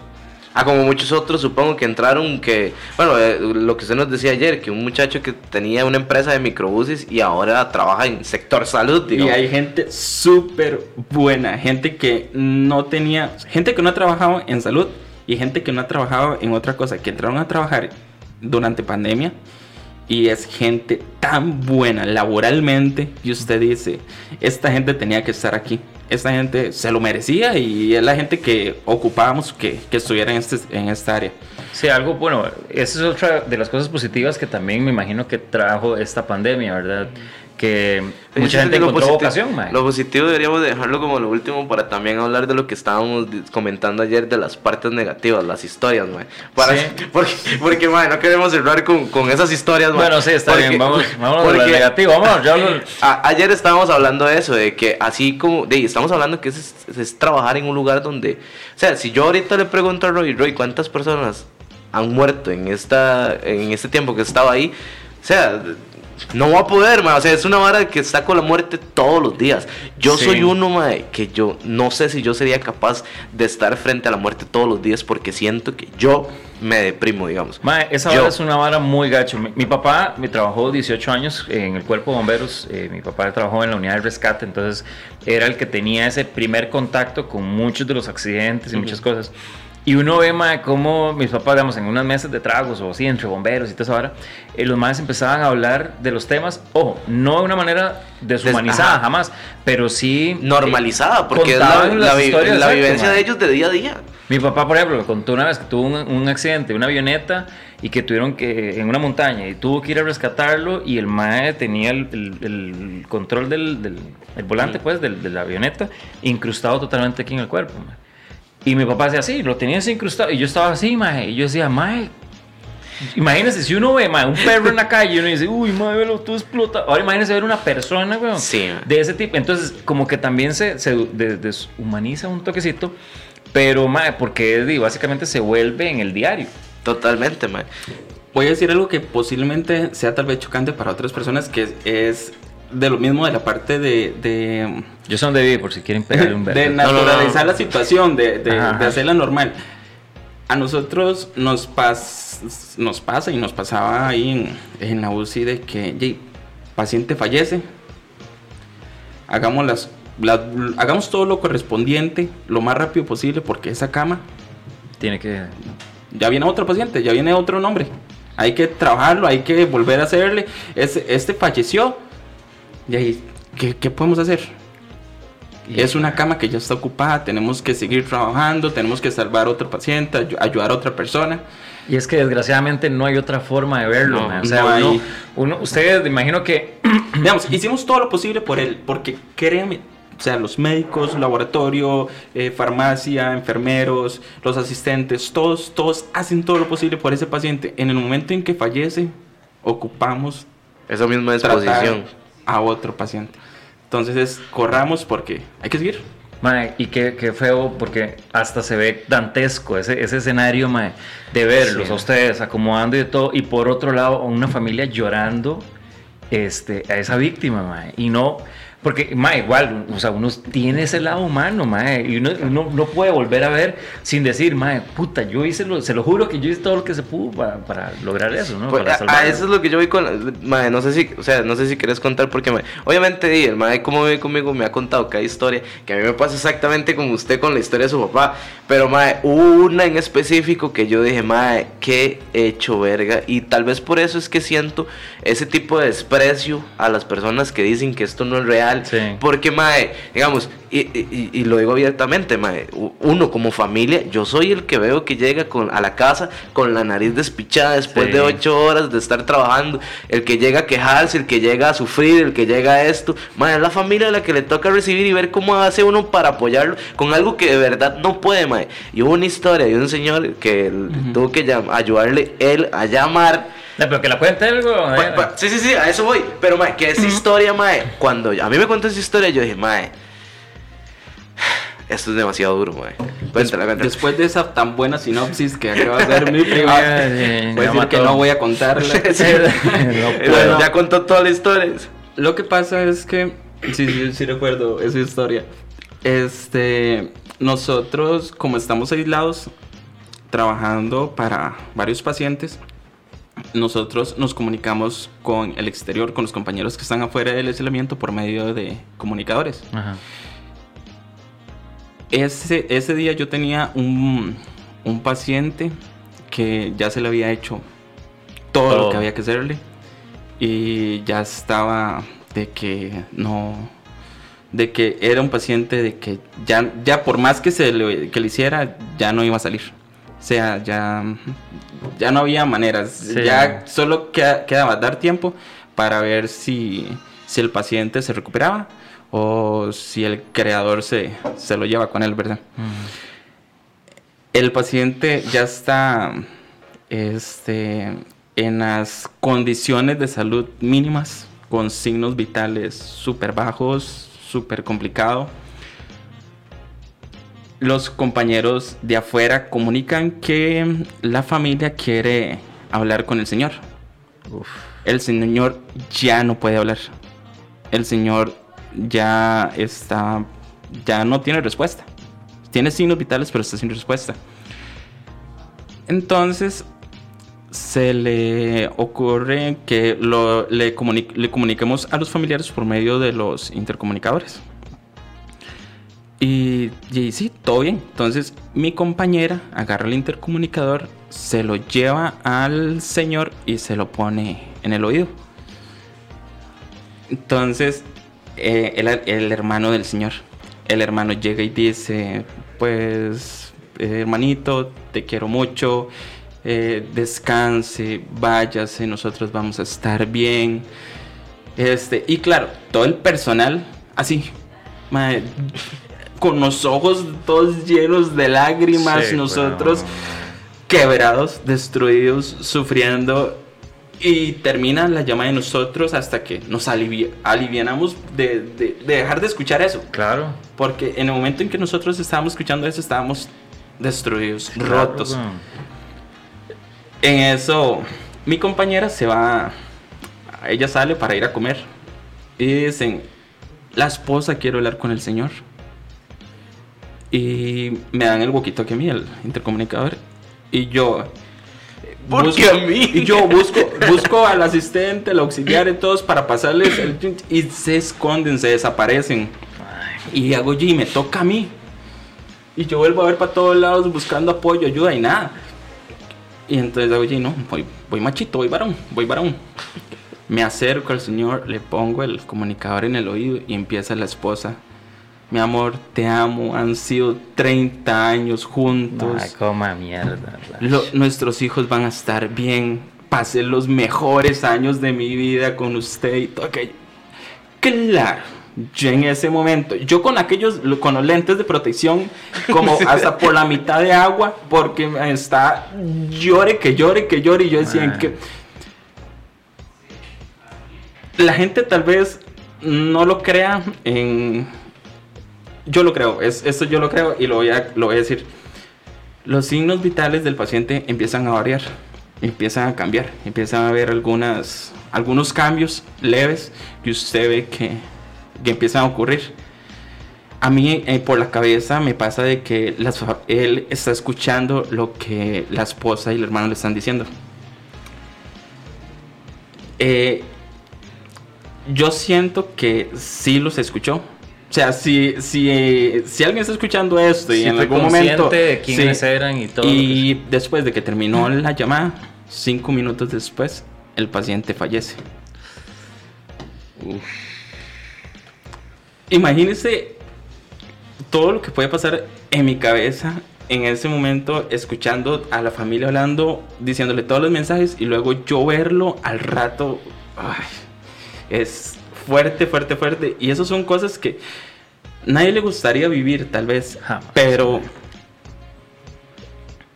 Ah, como muchos otros, supongo que entraron, que, bueno, eh, lo que usted nos decía ayer, que un muchacho que tenía una empresa de microbuses y ahora trabaja en sector salud. Y hay gente súper buena, gente que no tenía, gente que no ha trabajado en salud y gente que no ha trabajado en otra cosa, que entraron a trabajar durante pandemia y es gente tan buena laboralmente y usted dice, esta gente tenía que estar aquí esta gente se lo merecía y es la gente que ocupábamos que, que estuviera en, este, en esta área. Sí, algo bueno, esa es otra de las cosas positivas que también me imagino que trajo esta pandemia, ¿verdad? Que mucha gente encontró vocación, Lo positivo deberíamos dejarlo como lo último para también hablar de lo que estábamos comentando ayer de las partes negativas, las historias, man. Para, Porque, porque no queremos cerrar con, con esas historias, Bueno, sí, está bien, vamos, vamos a lo negativo, vamos. Ya ayer estábamos hablando de eso, de que así como, de, estamos hablando que es, es, trabajar en un lugar donde, o sea, si yo ahorita le pregunto a Roy, Roy, ¿cuántas personas han muerto en, esta, en este tiempo que estaba ahí? O sea, no va a poder, ma. O sea, es una vara que está con la muerte todos los días. Yo Sí. soy uno, ma, que yo no sé si yo sería capaz de estar frente a la muerte todos los días porque siento que yo me deprimo, digamos. Mae, esa Yo- vara es una vara muy gacho. Mi, mi papá me trabajó 18 años en el cuerpo de bomberos. eh, mi papá trabajó en la unidad de rescate, entonces era el que tenía ese primer contacto con muchos de los accidentes y muchas cosas. Y uno ve, mae, cómo mis papás, digamos, en unas mesas de tragos o así, entre bomberos y toda esa vara, eh, los más empezaban a hablar de los temas, ojo, no de una manera deshumanizada ajá. jamás, pero sí... Normalizada, eh, porque es la, la vi- la exacto, vivencia mae. de ellos de día a día. Mi papá, por ejemplo, contó una vez que tuvo un, un accidente, una avioneta, y que tuvieron que, en una montaña, y tuvo que ir a rescatarlo, y el mae tenía el, el- el control del, del- el volante, pues, del- de la avioneta, incrustado totalmente aquí en el cuerpo, mae. Y mi papá decía así, lo tenía así incrustado, y yo estaba así, mae, y yo decía, mae, imagínese si uno ve, mae, un perro en la calle, y uno dice, uy, mae, velo, tú explota. Ahora imagínese ver una persona, weón, Sí, mae. de ese tipo. Entonces, como que también se, se de- deshumaniza un toquecito, pero mae, porque básicamente se vuelve en el diario. Totalmente, ma. Voy a decir algo que posiblemente sea tal vez chocante para otras personas, que es, es de lo mismo de la parte de, de, Yo sé dónde vive, por si quieren pegarle un de verbo. no, no. naturalizar la situación, de, de- de hacerla normal. A nosotros nos, pas, nos pasa y nos pasaba ahí en, en la UCI de que "Yey, paciente fallece, hagamos, las, las- hagamos todo lo correspondiente lo más rápido posible porque esa cama Tiene que. ya viene otro paciente, ya viene otro nombre. Hay que trabajarlo, hay que volver a hacerle. Este, este falleció. Y ahí, ¿qué, qué podemos hacer? Es una cama que ya está ocupada, tenemos que seguir trabajando, tenemos que salvar a otro paciente, ayu- ayudar a otra persona. Y es que desgraciadamente no hay otra forma de verlo. No, o sea, no hay. uno, uno- ustedes, me imagino que. Digamos, hicimos todo lo posible por él, porque créanme, o sea, los médicos, laboratorio, eh, farmacia, enfermeros, los asistentes, todos, todos hacen todo lo posible por ese paciente. En el momento en que fallece, ocupamos Esa misma tratar disposición. A otro paciente. Entonces es, corramos porque hay que seguir. Mae, y qué, qué feo, porque hasta se ve dantesco ese, ese escenario, mae, de verlos Sí. a ustedes acomodando y de todo, y por otro lado, una familia llorando este, a esa víctima, mae, y no, porque, mae, igual, o sea, uno tiene ese lado humano, mae, y uno, uno no puede volver a ver sin decir, mae, puta, yo hice, lo, se lo juro que yo hice todo lo que se pudo para, para lograr eso, ¿no? Pues, para a, eso es lo que yo voy con. Mae, no sé si, o sea, no sé si querés contar porque, obviamente, el mae, como vive conmigo, me ha contado cada historia que a mí me pasa exactamente como usted con la historia de su papá. Pero, hubo una en específico que yo dije, mae, qué hecho verga. Y tal vez por eso es que siento ese tipo de desprecio a las personas que dicen que esto no es real. Sí. Porque, mae, digamos, y, y- y lo digo abiertamente, mae, uno como familia, yo soy el que veo que llega con, a la casa con la nariz despichada después Sí. de ocho horas de estar trabajando, el que llega a quejarse, el que llega a sufrir, el que llega a esto, mae, es la familia la que le toca recibir y ver cómo hace uno para apoyarlo con algo que de verdad no puede, mae. Y hubo una historia de un señor que el- tuvo que ayudarle él a llamar. No, pero que la cuente algo. Pa- pa- sí, sí, sí, a eso voy. Pero, mae, que esa historia, mae, cuando a mí me contó esa historia, yo dije, mae, esto es demasiado duro, mae. Cuéntala, cuéntala. Después de esa tan buena sinopsis que acaba de hacer mi Sí, voy a ya decir que no voy a contarla. Sí. No Eh, puedo. Ya contó toda la historia. Lo que pasa es que, sí, sí, sí recuerdo esa historia. Este, nosotros, como estamos aislados, trabajando para varios pacientes, nosotros nos comunicamos con el exterior, con los compañeros que están afuera del aislamiento por medio de comunicadores. Ajá. Ese, ese día yo tenía un, un paciente que ya se le había hecho todo, Todo. lo que había que hacerle y ya estaba de que no de que era un paciente de que ya ya por más que se le, que le hiciera ya no iba a salir o sea ya ya no había maneras Sí. ya solo queda- quedaba dar tiempo para ver si si el paciente se recuperaba o si el creador se, se lo lleva con él, ¿verdad? El paciente ya está este, en las condiciones de salud mínimas, con signos vitales súper bajos, súper complicado. Los compañeros de afuera comunican que la familia quiere hablar con el señor. Uf. el señor ya no puede hablar. El señor ya está, ya no tiene respuesta. Tiene signos vitales, pero está sin respuesta. Entonces, se le ocurre que lo, le, le comuniquemos a los familiares por medio de los intercomunicadores. Y, y, sí, todo bien. Entonces mi compañera agarra el intercomunicador, se lo lleva al señor y se lo pone en el oído. Entonces eh, el, hermano del señor, el hermano llega y dice, pues eh, hermanito, te quiero mucho, eh, descanse, váyase, nosotros vamos a estar bien. Este, y claro, todo el personal, así, con los ojos todos llenos de lágrimas, nosotros quebrados, destruidos, sufriendo. Y termina la llama de nosotros hasta que nos alivianamos de, dejar de escuchar eso. Claro. Porque en el momento en que nosotros estábamos escuchando eso, estábamos destruidos, rotos. En eso, mi compañera se va, ella sale para ir a comer y dicen, la esposa quiere hablar con el señor. Y me dan el que a mí, el intercomunicador. Y yo... Busco, a mí? Y yo busco, busco al asistente, al auxiliar y todos para pasarles el... Y se esconden, se desaparecen. Y hago yo y me toca a mí. Y yo vuelvo a ver para todos lados buscando apoyo, ayuda y nada. Y entonces oye, no, voy, voy machito, voy varón, voy varón. Me acerco al señor, le pongo el comunicador en el oído y empieza la esposa. Mi amor, te amo, han sido 30 años juntos. Ay, coma mierda. nuestros hijos van a estar bien. Pasé los mejores años de mi vida con usted y todo aquello. Claro yo en ese momento, yo con aquellos, con los lentes de protección, como hasta por la mitad de agua, porque está llore, que llore, que llore, y yo decía que la gente tal vez no lo crea en... Yo lo creo, es, esto yo lo creo y lo voy, a, decir. Los signos vitales del paciente empiezan a variar, empiezan a cambiar, empiezan a haber algunas, algunos cambios leves que usted ve que que empiezan a ocurrir. A mí eh, por la cabeza me pasa de que él está escuchando lo que la esposa y el hermano le están diciendo. Eh, yo siento que sí los escuchó. O sea, si, si, si alguien está escuchando esto y en algún momento... de quiénes eran y todo. Y después de que terminó la llamada, cinco minutos después, el paciente fallece. Uf. Imagínese todo lo que puede pasar en mi cabeza en ese momento, escuchando a la familia hablando, diciéndole todos los mensajes y luego yo verlo al rato. es fuerte, fuerte, fuerte. Y eso son cosas que nadie le gustaría vivir, tal vez. Pero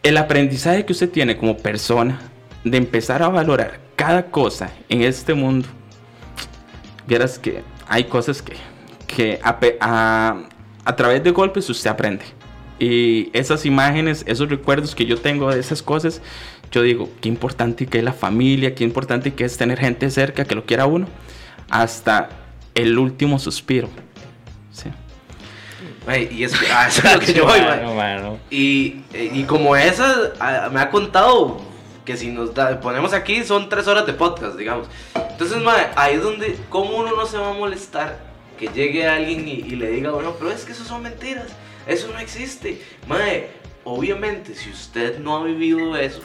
el aprendizaje que usted tiene como persona de empezar a valorar cada cosa en este mundo, vieras que hay cosas que que a, a, través de golpes usted aprende. Y esas imágenes, esos recuerdos que yo tengo de esas cosas, yo digo, qué importante que es la familia, qué importante que es tener gente cerca que lo quiera uno, hasta el último suspiro. Sí. y es, ah, lo que yo voy, y, y, como esa, ah, me ha contado que si nos ponemos aquí son tres horas de podcast, digamos. Entonces, ahí es donde, ¿cómo uno no se va a molestar que llegue alguien y, le diga, bueno, pero es que eso son mentiras, eso no existe. Mae, obviamente, si usted no ha vivido eso,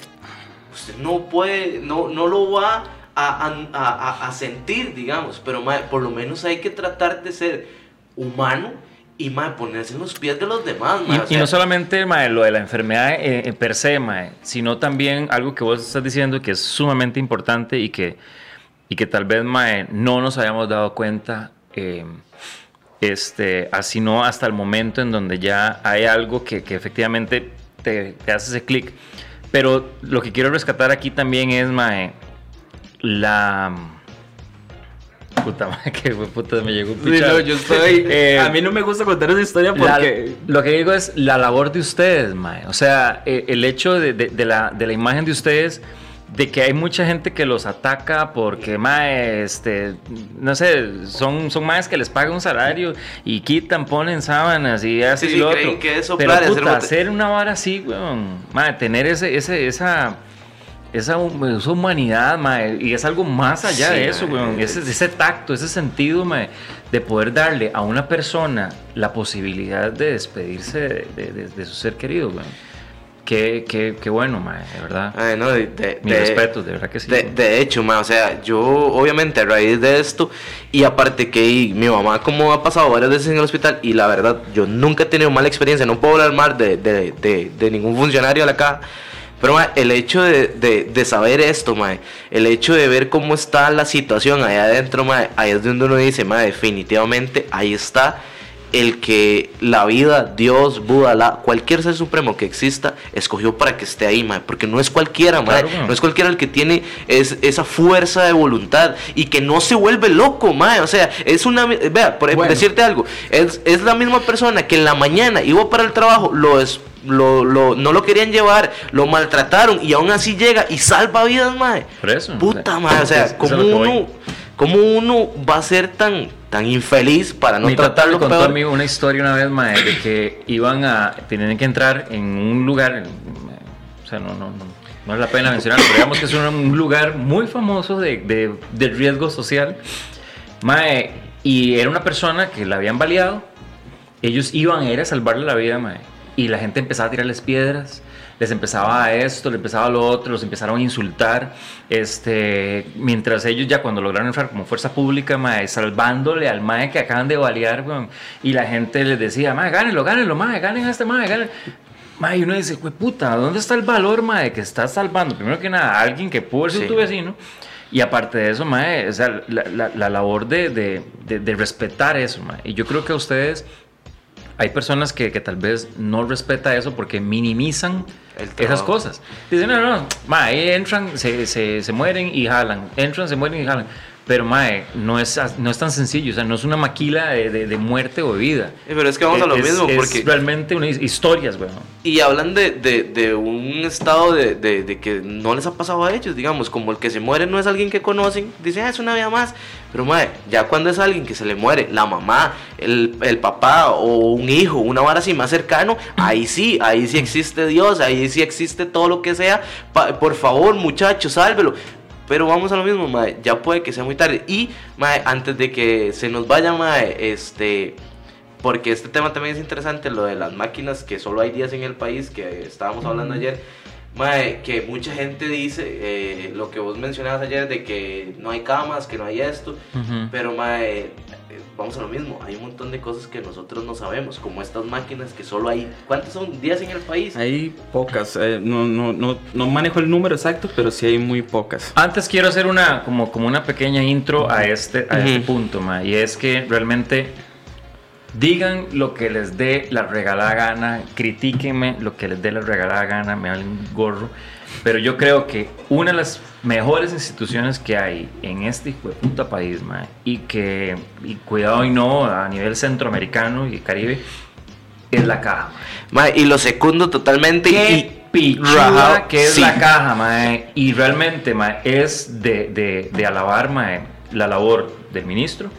usted no puede, no, no lo va a, a, a, sentir, digamos, pero mae, por lo menos hay que tratar de ser humano y mae, ponerse en los pies de los demás. y, no solamente mae, lo de la enfermedad eh, per se, mae, sino también algo que vos estás diciendo que es sumamente importante y que, y que tal vez mae, no nos hayamos dado cuenta eh, este, así no hasta el momento en donde ya hay algo que, efectivamente te, hace ese clic. Pero lo que quiero rescatar aquí también es, Mae, la... Puta madre, que puta me llegó un yo estoy... Eh, a mí no me gusta contar esa historia porque... lo que digo es la labor de ustedes, Mae. O sea, eh, el hecho de, la, de la imagen de ustedes de que hay mucha gente que los ataca porque, mae, este, no sé, son, son más que les pagan un salario y quitan, ponen sábanas y así Sí, y sí, lo creen otro. que eso Pero hacer una vara así, weón, mae, tener ese, ese, esa, esa, esa humanidad, mae, y es algo más allá Sí, de eso, mae, weón, es- ese, ese tacto, ese sentido, mae, de poder darle a una persona la posibilidad de despedirse de, de- de- de su ser querido, weón. Qué, qué, qué bueno, mae, de verdad. Ay, no, de, de- Mis de- respetos, de verdad que sí. De, hecho, ma, o sea, yo obviamente a raíz de esto, y aparte que y mi mamá como ha pasado varias veces en el hospital, y la verdad, yo nunca he tenido mala experiencia, no puedo hablar mal de, de, de- de ningún funcionario de la caja, pero ma, el hecho de, de- de saber esto, ma, el hecho de ver cómo está la situación allá adentro, ma, ahí es donde uno dice, definitivamente ahí está el que la vida, Dios, Buda, la, cualquier ser supremo que exista, escogió para que esté ahí, mae, porque no es cualquiera, mae, Claro, no es cualquiera el que tiene es, esa fuerza de voluntad y que no se vuelve loco, mae, o sea, es una, vea, por Bueno. decirte algo, es, es la misma persona que en la mañana iba para el trabajo, lo es, lo, lo- no lo querían llevar, lo maltrataron y aún así llega y salva vidas, mae. Por eso. Puta, mae, o sea, como uno, como uno va a ser tan, tan infeliz para no Mi papá me tratarlo contó peor. una historia una vez, mae, de que iban a, tenían que entrar en un lugar, o sea, no, no, no, no es la pena mencionarlo, pero digamos que es un, un lugar muy famoso de, de, de riesgo social, mae, y era una persona que la habían baleado, ellos iban a ir a salvarle la vida, mae, y la gente empezaba a tirarles piedras, les empezaba esto, les empezaba lo otro, los empezaron a insultar, este, mientras ellos ya cuando lograron entrar como fuerza pública, mae, salvándole al mae que acaban de balear, y la gente les decía, mae, gánenlo, gánenlo, mae, ganen a este mae, ganen. Mae, y uno dice, güey, puta, ¿dónde está el valor, mae, que estás salvando? Primero que nada, a alguien que pudo ser Sí. tu vecino. Y aparte de eso, mae, o sea, la, la- la labor de, de- de- de respetar eso, mae. Y yo creo que a ustedes hay personas que, que tal vez no respeta eso porque minimizan esas cosas. Dicen, no, no, ma, ahí entran, se, se, se mueren y jalan. Entran, se mueren y jalan. Pero, mae, no es, no es tan sencillo. O sea, no es una maquila de, de- de muerte o de vida. Eh, Pero es que vamos a lo Es- mismo, es porque... realmente una his- historias, weón. Y hablan de, de, un estado de, que no les ha pasado a ellos, digamos, como el que se muere no es alguien que conocen, dicen, ah, es una vida más. Pero, madre, ya cuando es alguien que se le muere, la mamá, el, el papá o un hijo, una vara así más cercano, ahí sí, ahí sí existe Dios, ahí sí existe todo lo que sea. Pa- por favor, muchachos, sálvelo. Pero vamos a lo mismo, mae, ya puede que sea muy tarde. Y, mae, antes de que se nos vaya, mae, este, porque este tema también es interesante, lo de las máquinas, que solo hay 10 en el país, que estábamos hablando ayer. Mae, que mucha gente dice eh, lo que vos mencionabas ayer de que no hay camas, que no hay esto, pero mae, eh, vamos a lo mismo, hay un montón de cosas que nosotros no sabemos, como estas máquinas que solo hay, ¿cuántas son? 10 en el país. Hay pocas, eh, no, no, no, no manejo el número exacto, pero sí hay muy pocas. Antes quiero hacer una, como, como una pequeña intro a este, a este Ujú. punto, ma, y es que realmente digan lo que les dé la regalada gana, critíquenme lo que les dé la regalada gana, me vale un gorro, pero yo creo que una de las mejores instituciones que hay en este puta país, y que, y cuidado y no, a nivel centroamericano y caribe, es la caja. ma. Mae, y lo secundo totalmente. Qué y, pichuda que es sí. la caja, mae. Y realmente, mae, es de, de, de alabar, mae, la labor del ministro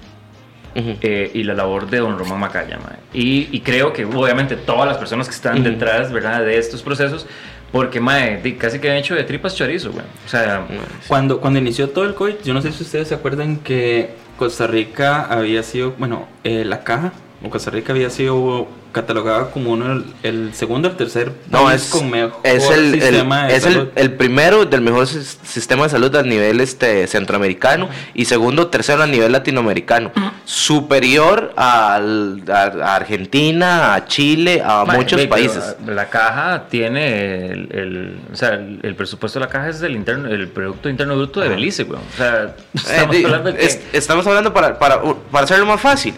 Eh, y la labor de don Román Macaya, mae. Y, y creo que, obviamente, todas las personas que están Ujú. detrás, ¿verdad?, de estos procesos, porque, mae, casi que han hecho de tripas chorizo, güey. O sea, Cuando, cuando inició todo el COVID, yo no sé si ustedes se acuerdan que Costa Rica había sido, bueno, eh, la caja, o Costa Rica había sido catalogada como uno, el, el segundo o el tercer No, es, con mejor es, el, el- sistema de es el, salud. el primero del mejor sis- sistema de salud a nivel este, centroamericano y segundo, tercero a nivel latinoamericano. Superior al- a, a Argentina, a Chile, a muchos países. La caja tiene el, el- o sea, el, el presupuesto de la caja es del interno, el Producto Interno Bruto de Ajá. Belice, güey. O sea, Eh, estamos hablando de que... es- estamos hablando para, para, para hacerlo más fácil.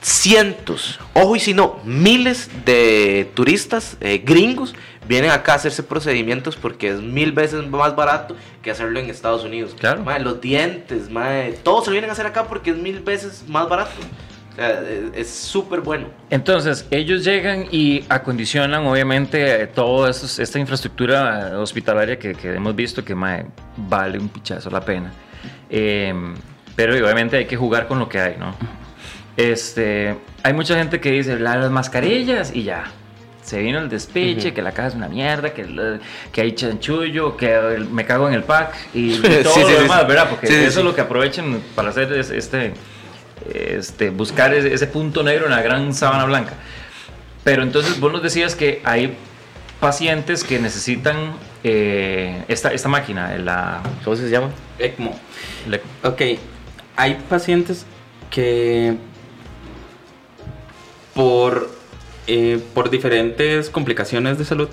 Cientos, ojo y si no, miles de turistas eh, gringos vienen acá a hacerse procedimientos porque es mil veces más barato que hacerlo en Estados Unidos. Claro. Mae, los dientes, mae, todos se vienen a hacer acá porque es mil veces más barato. sea, es- súper bueno. Entonces, ellos llegan y acondicionan, obviamente, eh, toda esta infraestructura eh, hospitalaria que, que hemos visto que mae, vale un pichazo la pena. Eh, pero obviamente hay que jugar con lo que hay, ¿no? Este, hay mucha gente que dice, "La- las mascarillas y ya. Se vino el despeche, Ujú. que la caja es una mierda, que, que hay chanchullo, que el- me cago en el pack y, todo sí, lo sí, demás, sí. ¿verdad? Porque eso sí. es lo que aprovechen para hacer es- este, este, buscar ese, ese punto negro en la gran sábana blanca. Pero entonces vos nos decías que hay pacientes que necesitan eh, esta, esta máquina, la, ¿Cómo se llama? ECMO. la- Ok, hay pacientes que por, eh, por diferentes complicaciones de salud,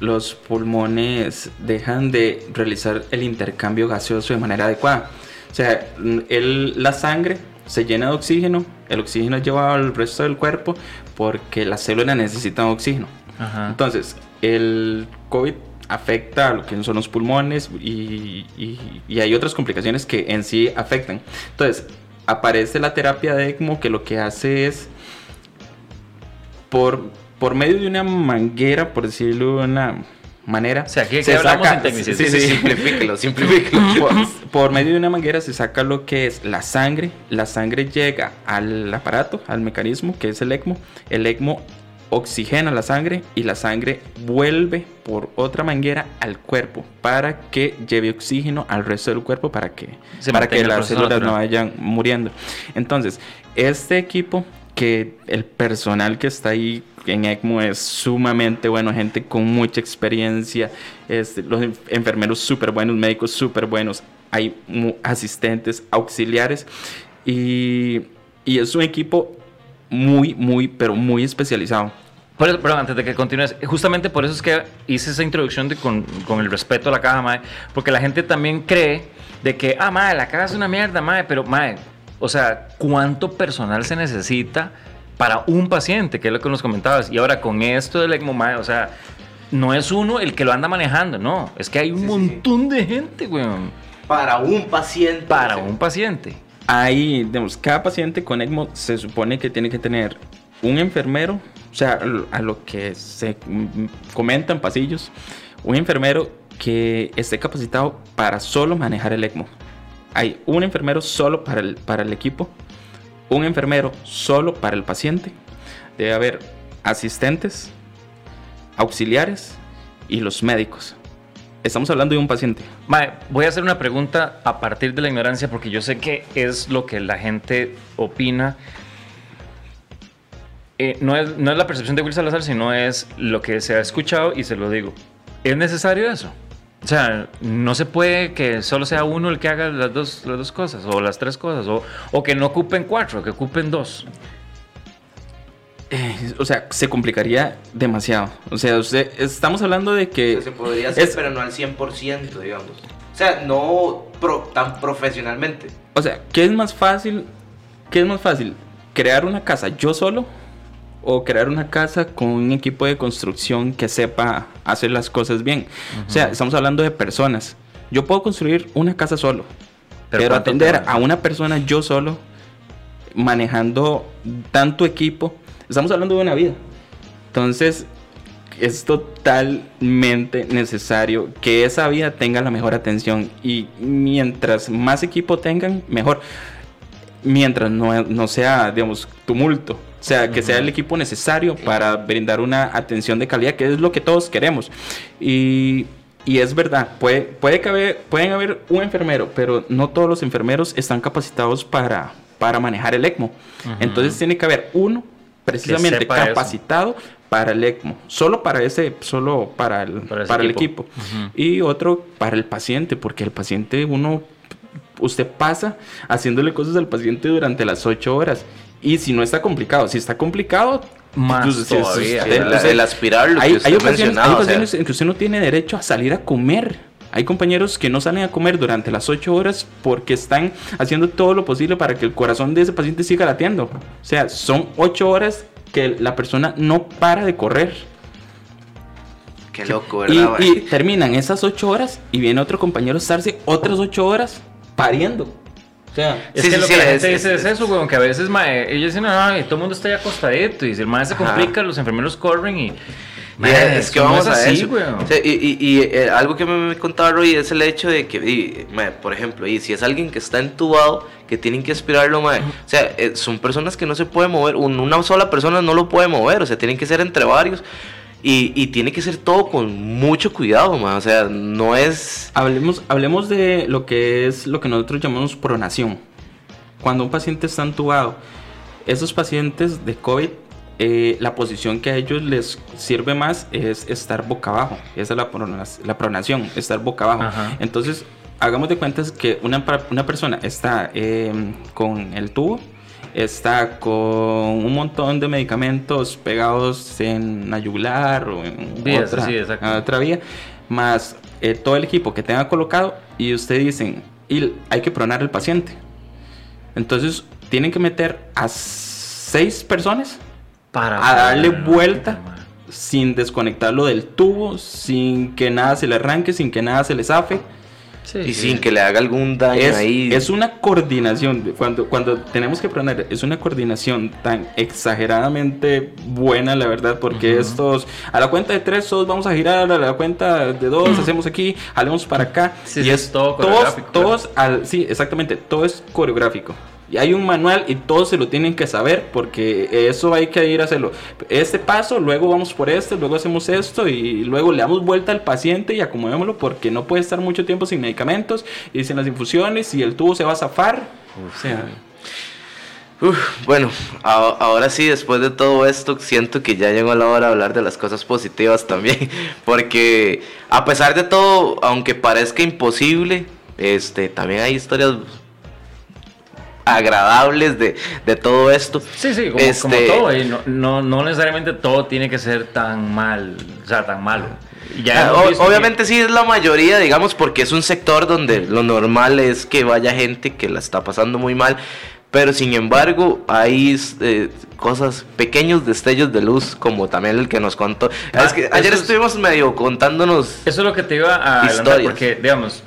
los pulmones dejan de realizar el intercambio gaseoso de manera adecuada. O sea, mm, el- la sangre se llena de oxígeno, el oxígeno es llevado al resto del cuerpo porque las células necesitan oxígeno. Ajá. Entonces, el COVID afecta a lo que son los pulmones y, y- y hay otras complicaciones que en sí afectan. Entonces, aparece la terapia de ECMO que lo que hace es, por, por medio de una manguera, por decirlo de una manera, O sea, se hablamos saca- en tecnicismo. sí, sí, sí. Simplifíquelo, simplifíquelo. por, por medio de una manguera se saca lo que es la sangre. La sangre llega al aparato, al mecanismo que es el ECMO. El ECMO oxigena la sangre y la sangre vuelve por otra manguera al cuerpo para que lleve oxígeno al resto del cuerpo para que, Se para que las células no vayan muriendo. Entonces, este equipo que el personal que está ahí en ECMO es sumamente bueno, gente con mucha experiencia, los enf- enfermeros súper buenos, médicos súper buenos, hay asistentes, auxiliares y, y es un equipo muy, muy, pero muy especializado. Por eso, pero antes de que continúes, justamente por eso es que hice esa introducción de con, con el respeto a la caja, mae, porque la gente también cree de que, ah, mae, la caja es una mierda, mae, pero, mae, o sea, ¿cuánto personal se necesita para un paciente? Que es lo que nos comentabas. Y ahora con esto del ECMO, o sea, no es uno el que lo anda manejando, no, es que hay un Sí, sí, sí. montón de gente, weón, Para un paciente. para Sí. un paciente. Hay, digamos, cada paciente con ECMO se supone que tiene que tener un enfermero, o sea, a lo que se comenta en pasillos, un enfermero que esté capacitado para solo manejar el ECMO. Hay un enfermero solo para el, para el equipo, un enfermero solo para el paciente, debe haber asistentes, auxiliares y los médicos. Estamos hablando de un paciente. Mae, voy a hacer una pregunta a partir de la ignorancia porque yo sé que es lo que la gente opina. Eh, no, es, no es la percepción de Will Salazar, sino es lo que se ha escuchado y se lo digo. ¿Es necesario eso? O sea, no se puede que solo sea uno el que haga las dos, las dos cosas o las tres cosas o, o que no ocupen cuatro, que ocupen dos. Eh, o sea, se complicaría demasiado. O sea, usted, estamos hablando de que... Se podría hacer, es- pero no al 100%, digamos. O sea, no pro- tan profesionalmente. O sea, ¿qué es más fácil? ¿Qué es más fácil? ¿Crear una casa yo solo? ¿O crear una casa con un equipo de construcción que sepa hacer las cosas bien? O sea, estamos hablando de personas. Yo puedo construir una casa solo, pero, ¿cuánto atender a una persona yo solo, manejando tanto equipo, estamos hablando de una vida. Entonces, es totalmente necesario que esa vida tenga la mejor atención y mientras más equipo tengan, mejor. Mientras no, no sea, digamos, tumulto. O sea, que sea el equipo necesario para brindar una atención de calidad, que es lo que todos queremos. Y, y es verdad, puede, puede que haber, pueden haber un enfermero, pero no todos los enfermeros están capacitados para, para manejar el ECMO. Entonces tiene que haber uno precisamente sepa eso. capacitado para el ECMO, solo para ese, solo para el, Para para, ese el equipo. equipo. Ujú. Y otro para el paciente, porque el paciente uno, usted pasa haciéndole cosas al paciente durante las ocho horas. Y si no está complicado, si está complicado, Más entonces, todavía. usted- El, entonces, el aspirar lo hay, que usted hay ocasiones, hay mencionaba. o sea, ocasiones en que usted no tiene derecho a salir a comer. Hay compañeros que no salen a comer durante las 8 horas porque están haciendo todo lo posible para que el corazón de ese paciente siga latiendo. O sea, son 8 horas que la persona no para de correr. Qué loco, Y, ¿verdad? y mae? terminan esas 8 horas y viene otro compañero a estarse otras 8 horas pariendo. Sea, Es Sí, que sí, lo sí, que la es- gente es- dice es, es- eso, weón, que a veces, mae, ellos dicen, ay, todo el mundo está ahí acostadito, y si el mae se Ajá. complica, los enfermeros corren y... Es que no vamos es a así, eso. weón. O sea, y y- y, eh, algo que me, me contaba Roy es el hecho de que, y, mae, por ejemplo, y si es alguien que está entubado, que tienen que aspirarlo, mae, o sea, eh, son personas que no se pueden mover, un- una sola persona no lo puede mover, o sea, tienen que ser entre varios. Y, y tiene que ser todo con mucho cuidado, mae, o sea, no es... Hablemos, hablemos de lo que es lo que nosotros llamamos pronación. Cuando un paciente está entubado, esos pacientes de COVID, eh, la posición que a ellos les sirve más es estar boca abajo. Esa es la, prona- la pronación, estar boca abajo. Ajá. Entonces, hagamos de cuenta que una, una persona está eh, con el tubo, está con un montón de medicamentos pegados en la yugular o en Vías, otra, sí, vía, más eh, todo el equipo que tenga colocado y ustedes dicen, y hay que pronar al paciente. Entonces, tienen que meter a seis personas Para a darle vuelta sin desconectarlo del tubo, sin que nada se le arranque, sin que nada se le zafe. Sí, Y sí. sin que le haga algún daño Es, ahí. es una coordinación, cuando, cuando tenemos que pronar, es una coordinación tan exageradamente buena, la verdad, porque estos, a la cuenta de tres, todos vamos a girar, a la cuenta de dos, hacemos aquí, jalemos para acá, Sí, y sí, es todo todos, coreográfico, todos, al, sí, exactamente, todo es coreográfico. Y hay un manual y todos se lo tienen que saber porque eso hay que ir a hacerlo. Este paso, luego vamos por este, luego hacemos esto y luego le damos vuelta al paciente y acomodémoslo porque no puede estar mucho tiempo sin medicamentos y sin las infusiones y el tubo se va a zafar. O sea, Uf, bueno, a- ahora sí, después de todo esto, siento que ya llegó la hora de hablar de las cosas positivas también, porque a pesar de todo, aunque parezca imposible, este, también hay historias agradables de, de todo esto. Sí, sí, como, Este- como todo, y no, no, no necesariamente todo tiene que ser tan mal, o sea, tan malo. Ya Ah, o- visto que- obviamente sí es la mayoría, digamos, porque es un sector donde lo normal es que vaya gente que la está pasando muy mal, pero sin embargo hay eh, cosas, pequeños destellos de luz, como también el que nos contó. Ah, es que ayer estuvimos medio contándonos... Eso es lo que te iba a adelantar, Historias. porque, digamos,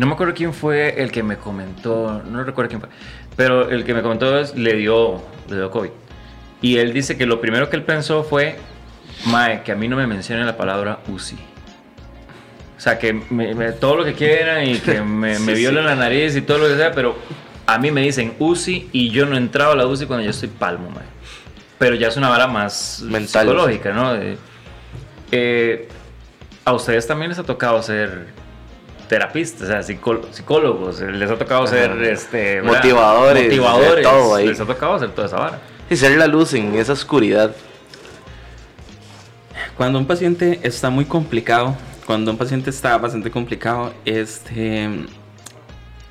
no me acuerdo quién fue el que me comentó, no recuerdo quién fue, pero el que me comentó es, le dio, le dio COVID. Y él dice que lo primero que él pensó fue, Mae, que a mí no me mencionen la palabra UCI. O sea, que me- me- todo lo que quieran y que me, me Sí, violen sí. la nariz y todo lo que sea, pero a mí me dicen UCI y yo no entraba a la UCI cuando yo estoy palmo, mae. Pero ya es una vara más Mental. psicológica, ¿no? De- eh, a ustedes también les ha tocado ser terapistas, o sea, psicó- psicólogos, les ha tocado ser Ajá. este. Motivadores, motivadores, todo ahí. les ha tocado hacer toda esa vara. Y ser la luz en esa oscuridad. cuando un paciente está muy complicado, cuando un paciente está bastante complicado, este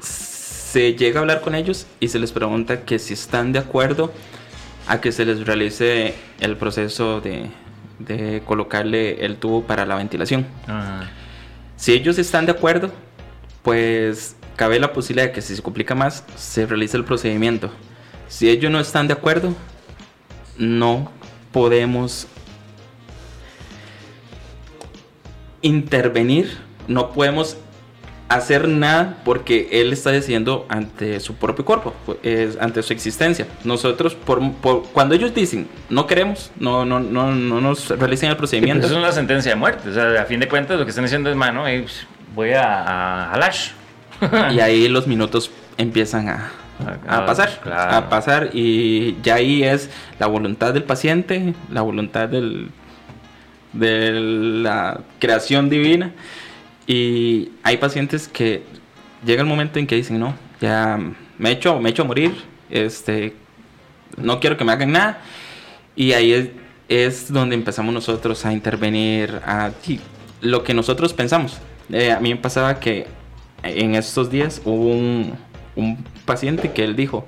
se llega a hablar con ellos y se les pregunta que si están de acuerdo a que se les realice el proceso de, de colocarle el tubo para la ventilación. Ajá. Si ellos están de acuerdo, pues cabe la posibilidad de que si se complica más, se realice el procedimiento. Si ellos no están de acuerdo, no podemos intervenir, no podemos hacer nada porque él está decidiendo ante su propio cuerpo, es, ante su existencia. Nosotros, por, por- cuando ellos dicen no queremos, no, no, no, no nos realicen el Sí, pues procedimiento, es una sentencia de muerte. O sea, a fin de cuentas, lo que están diciendo es, mano, eh, pues, voy a, a jalar. y ahí los minutos empiezan a, a pasar, Claro. a pasar y ya ahí es la voluntad del paciente, la voluntad del, de la creación divina y hay pacientes que llega el momento en que dicen no, ya me echo, me echo a morir, este, no quiero que me hagan nada y ahí es, es donde empezamos nosotros a intervenir, a lo que nosotros pensamos. Eh, a mí me pasaba que en estos días hubo un, un paciente que él dijo,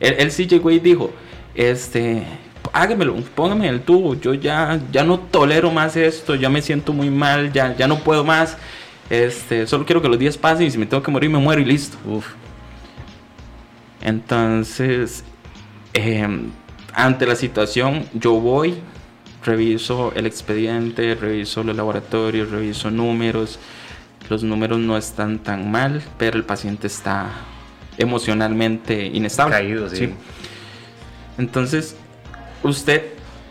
él, él sí llegó y dijo, este, hágamelo, póngame el tubo, yo ya, ya no tolero más esto, ya me siento muy mal, ya, ya no puedo más, este, solo quiero que los días pasen y si me tengo que morir me muero y listo. Uf. Entonces, em, ante la situación, yo voy, reviso el expediente, reviso los laboratorios, reviso números. Los números no están tan mal, pero el paciente está emocionalmente inestable. Caído, sí. Entonces, usted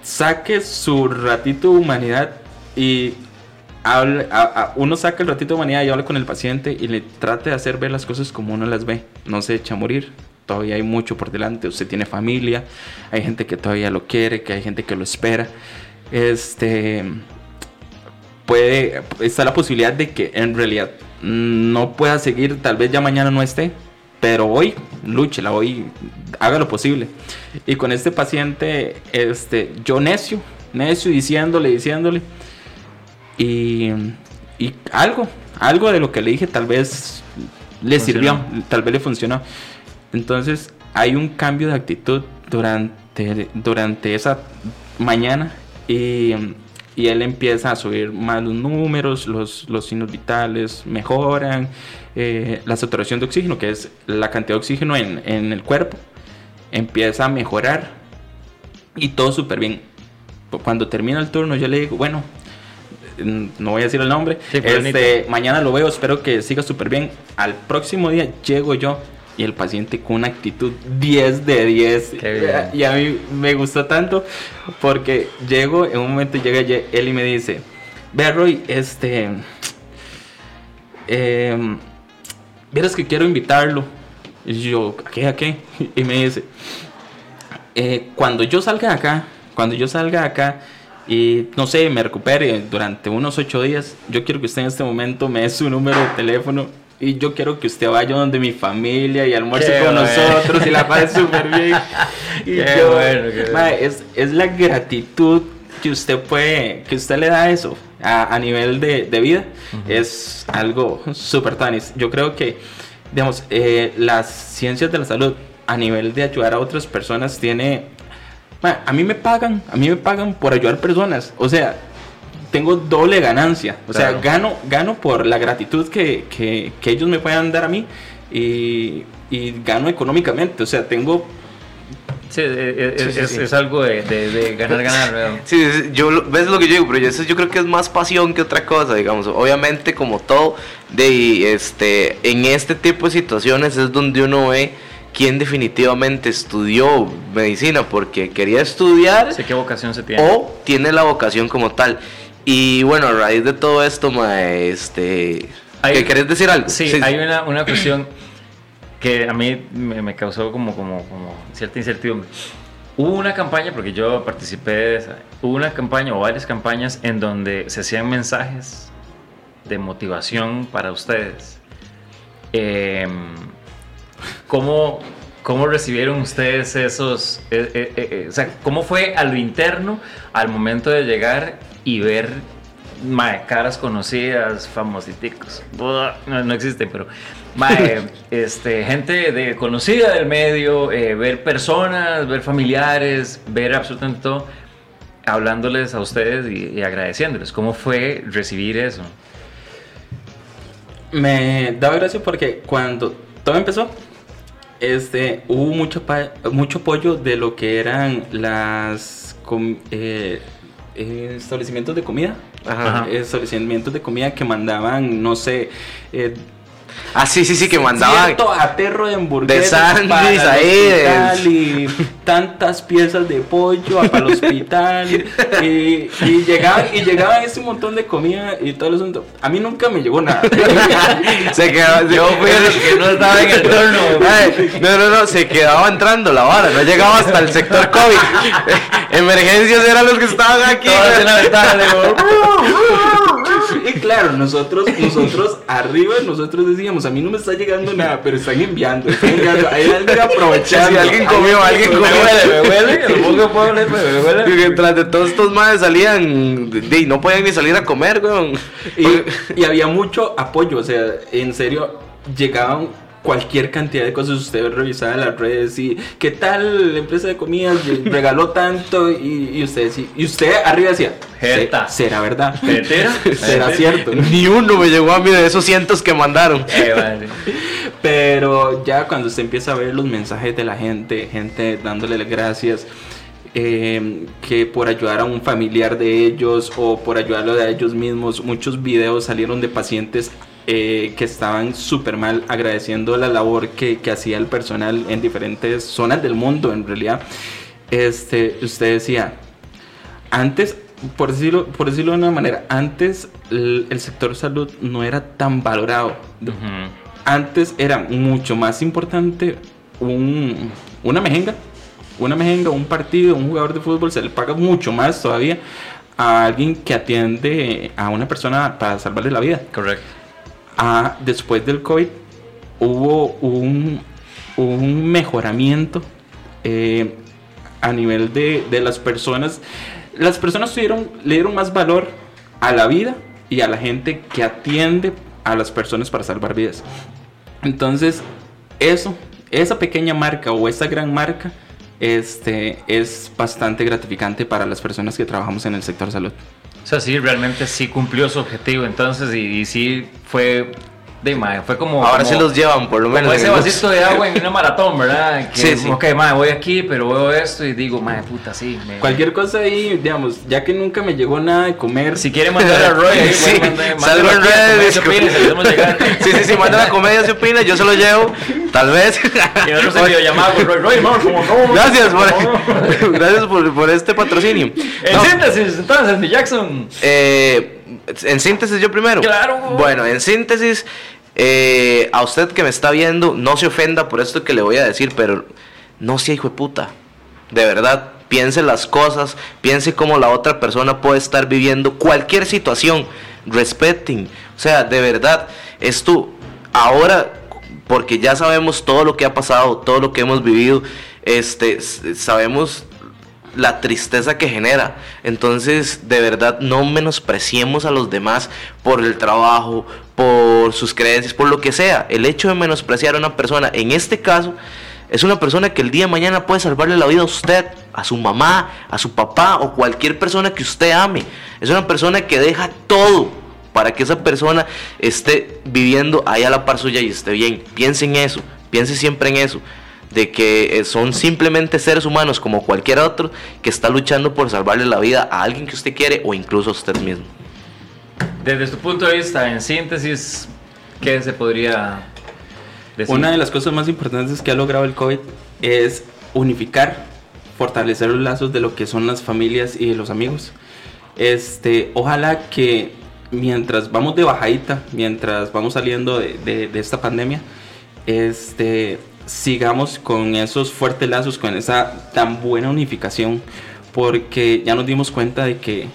saque su ratito de humanidad y hable, uno saca el ratito de humanidad y habla con el paciente y le trate de hacer ver las cosas como uno las ve. No se echa a morir. Todavía hay mucho por delante. Usted tiene familia, hay gente que todavía lo quiere, que hay gente que lo espera. Este puede está la posibilidad de que en realidad no pueda seguir, tal vez ya mañana no esté, pero hoy la hoy haga lo posible. Y con este paciente, este, yo necio, necio diciéndole, diciéndole, y, y algo, algo de lo que le dije tal vez le sirvió, tal vez le funcionó. Entonces hay un cambio de actitud durante, durante esa mañana y, y él empieza a subir más los números, los, los signos vitales mejoran, eh, la saturación de oxígeno, que es la cantidad de oxígeno en, en el cuerpo, empieza a mejorar y todo súper bien. Cuando termina el turno yo le digo, bueno, no voy a decir el nombre, este, mañana lo veo, espero que siga súper bien. Al próximo día llego yo y el paciente con una actitud 10 de 10. Y a mí me gustó tanto porque llego, en un momento llega él y me dice, ve Roy, este... Eh, Vieras que quiero invitarlo. Y yo, ¿a qué? ¿A qué? Y me dice, eh, cuando yo salga de acá, cuando yo salga de acá y no sé, me recupere durante unos ocho días, yo quiero que usted en este momento me dé su número de teléfono y yo quiero que usted vaya donde mi familia y almuerce con nosotros y la pase súper bien. Y yo, es, es, la gratitud que usted puede, que usted le da eso a, nivel de, de vida, es algo súper tanis. Yo creo que, digamos, eh, las ciencias de la salud a nivel de ayudar a otras personas tiene... a mí me pagan, a mí me pagan por ayudar personas. O sea, tengo doble ganancia. O sea, gano, gano por la gratitud que, que, que, ellos me puedan dar a mí y, y gano económicamente. O sea, tengo Sí, es, algo de, ganar, ganar. Sí, yo, ves lo que yo digo, pero yo, yo creo que es más pasión que otra cosa, digamos. Obviamente, como todo, de este, en este tipo de situaciones es donde uno ve quién definitivamente estudió medicina porque quería estudiar. Sé qué vocación se tiene. O tiene la vocación como tal. Y bueno, a raíz de todo esto, este... ¿Querés decir algo? Sí, hay una, una cuestión que a mí me, causó como, como, como, cierta incertidumbre. Hubo una campaña, porque yo participé de esa, hubo una campaña o varias campañas en donde se hacían mensajes de motivación para ustedes. Em, ¿cómo, ¿Cómo recibieron ustedes esos, eh, eh, eh, o sea, cómo fue a lo interno al momento de llegar y ver caras conocidas, famositicos, no, no existen, pero este, gente de, conocida del medio, ver personas, ver familiares, ver absolutamente todo, hablándoles a ustedes y, agradeciéndoles. ¿Cómo fue recibir eso? Me da gracia porque cuando todo empezó, este, hubo mucho, mucho apoyo de lo que eran las eh, establecimientos de comida. Establecimientos de comida que mandaban, no sé, eh, Ah, sí, sí, sí, que mandaba. Cierto aterro de hamburguesas. De ahí. Y tantas piezas de pollo para el hospital. y, y, llegaban, y llegaban ese montón de comida y todo el asunto. A mí nunca me llegó nada. se quedaba, yo fui el que no estaba en el turno. no, no, no, se quedaba entrando la vara. No llegaba hasta el sector COVID. Emergencias eran los que estaban aquí. y claro, nosotros, nosotros arriba, nosotros decíamos, a mí no me está llegando nada, pero están enviando, están enviando. Hay alguien aprovechando. Si alguien comió, alguien comió. Me huele, me huele, que lo puedo me huele. Tras de todos estos madres salían, y no podían ni salir a comer, weón. Y, y había mucho apoyo, o sea, en serio, llegaban cualquier cantidad de cosas. Usted revisaba las redes y qué tal la empresa de comidas regaló tanto y, usted y usted arriba decía, ¿será verdad? ¿Será cierto? Ni uno me llegó a mí de esos cientos que mandaron. Eh, Pero ya cuando usted empieza a ver los mensajes de la gente, gente dándole las gracias. Eh, que por ayudar a un familiar de ellos o por ayudarlo a ellos mismos, muchos videos salieron de pacientes eh, que estaban súper mal, agradeciendo la labor que, que, hacía el personal en diferentes zonas del mundo, en realidad. Este, usted decía, antes, por decirlo, por decirlo de una manera, antes el, sector salud no era tan valorado. Antes era mucho más importante un, una mejenga, una mejenga, un partido, un jugador de fútbol, se le paga mucho más todavía a alguien que atiende a una persona para salvarle la vida. Correcto. A, después del COVID hubo un, un mejoramiento eh, a nivel de, de, las personas. Las personas tuvieron, le dieron más valor a la vida y a la gente que atiende a las personas para salvar vidas. Entonces, eso, esa pequeña marca o esa gran marca este, es bastante gratificante para las personas que trabajamos en el sector salud. O sea, sí, realmente sí cumplió su objetivo entonces y, y sí fue de mae, fue como. Ahora sí los llevan, por lo menos. Como ese vasito de agua en una maratón, ¿verdad? Que, sí, sí. Ok, mae, voy aquí, pero veo esto y digo, mae, puta, sí. Cualquier cosa ahí, digamos, ya que nunca me llegó nada de comer. Si quiere mandar a Roy, ahí, sí, salgo en redes. Sí, sí, sí, manda la comedia, se opina, yo se lo llevo, tal vez. Y nosotros en videollamada con Roy, Roy, vamos, como no. Gracias por, gracias por, por este patrocinio. En síntesis, entonces, mi Jackson. Eh, en síntesis, yo primero. Claro. Bueno, en síntesis. Eh, a usted que me está viendo, no se ofenda por esto que le voy a decir, pero no sea hijo de puta. De verdad, piense las cosas, piense cómo la otra persona puede estar viviendo cualquier situación. Respeten. O sea, de verdad, esto ahora, porque ya sabemos todo lo que ha pasado, todo lo que hemos vivido, este, sabemos la tristeza que genera. Entonces, de verdad, no menospreciemos a los demás por el trabajo, por sus creencias, por lo que sea. El hecho de menospreciar a una persona, en este caso, es una persona que el día de mañana puede salvarle la vida a usted, a su mamá, a su papá o cualquier persona que usted ame. Es una persona que deja todo para que esa persona esté viviendo ahí a la par suya y esté bien. Piense en eso, piense siempre en eso de que eh, son simplemente seres humanos como cualquier otro que está luchando por salvarle la vida a alguien que usted quiere o incluso a usted mismo. Desde su punto de vista, en síntesis, ¿qué se podría decir? Una de las cosas más importantes que ha logrado el COVID es unificar, fortalecer los lazos de lo que son las familias y los amigos. Este, ojalá que mientras vamos de bajadita, mientras vamos saliendo de, de, de esta pandemia, este, sigamos con esos fuertes lazos, con esa tan buena unificación, porque ya nos dimos cuenta de que,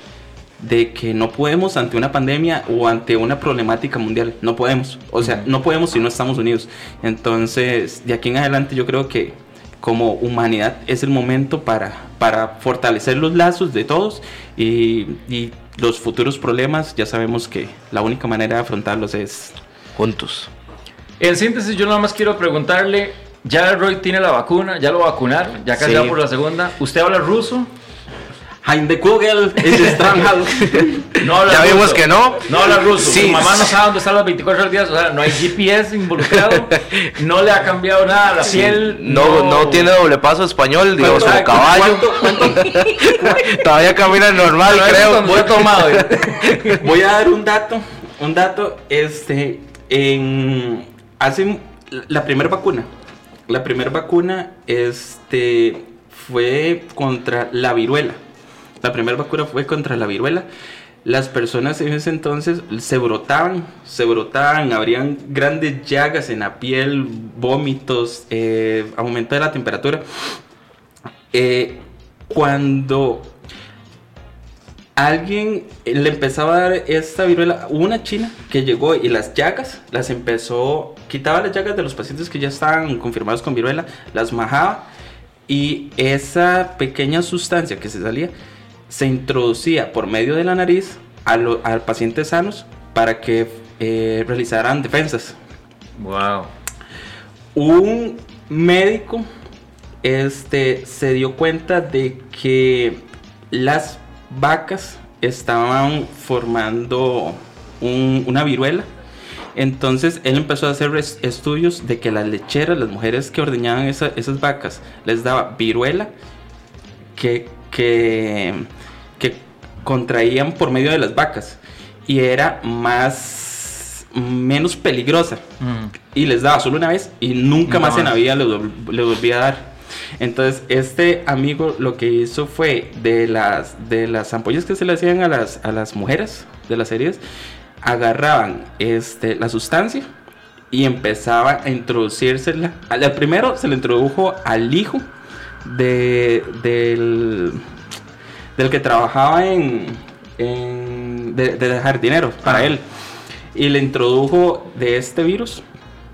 de que no podemos ante una pandemia o ante una problemática mundial, no podemos, o sea, no podemos si no estamos unidos. Entonces, de aquí en adelante yo creo que como humanidad es el momento para, para fortalecer los lazos de todos y, y los futuros problemas, ya sabemos que la única manera de afrontarlos es juntos. En síntesis, yo nada más quiero preguntarle, ya Roy tiene la vacuna, ya lo vacunaron, ya casi va por la segunda. ¿Usted habla ruso? Heinde Kugel es No habla ya vimos que no. No habla ruso. Sí. Su mamá no sabe dónde están las 24 horas días. O sea, no hay GPS involucrado. No le ha cambiado nada la piel. No, no, tiene doble paso español, digo, como caballo. ¿cuánto, cuánto? Todavía camina normal, no, creo. Voy, tomado, Voy a dar un dato. Un dato, este, en hace la primera vacuna. La primera vacuna este, fue contra la viruela. La primera vacuna fue contra la viruela. Las personas en ese entonces se brotaban, se brotaban, habrían grandes llagas en la piel, vómitos, eh, aumento de la temperatura. Eh, cuando alguien le empezaba a dar esta viruela, una china que llegó y las llagas las empezó, quitaba las llagas de los pacientes que ya estaban confirmados con viruela, las majaba y esa pequeña sustancia que se salía se introducía por medio de la nariz a, los pacientes sanos para que eh, realizaran defensas. Wow. Un médico este, se dio cuenta de que las vacas estaban formando una viruela. Entonces él empezó a hacer estudios de que las lecheras, las mujeres que ordeñaban esas vacas, les daba viruela que, que, que contraían por medio de las vacas. Y era más, menos peligrosa. Mm. Y les daba solo una vez y nunca, más, en la vida le, vol- le volví a dar. Entonces, este amigo lo que hizo fue de las, de las ampollas que se le hacían a las, a las mujeres de las heridas, agarraban este, la sustancia y empezaba a introducírsela. Al al primero se le introdujo al hijo de, del, del que trabajaba en, en de, de jardinero para Ah. él. Y le introdujo de este virus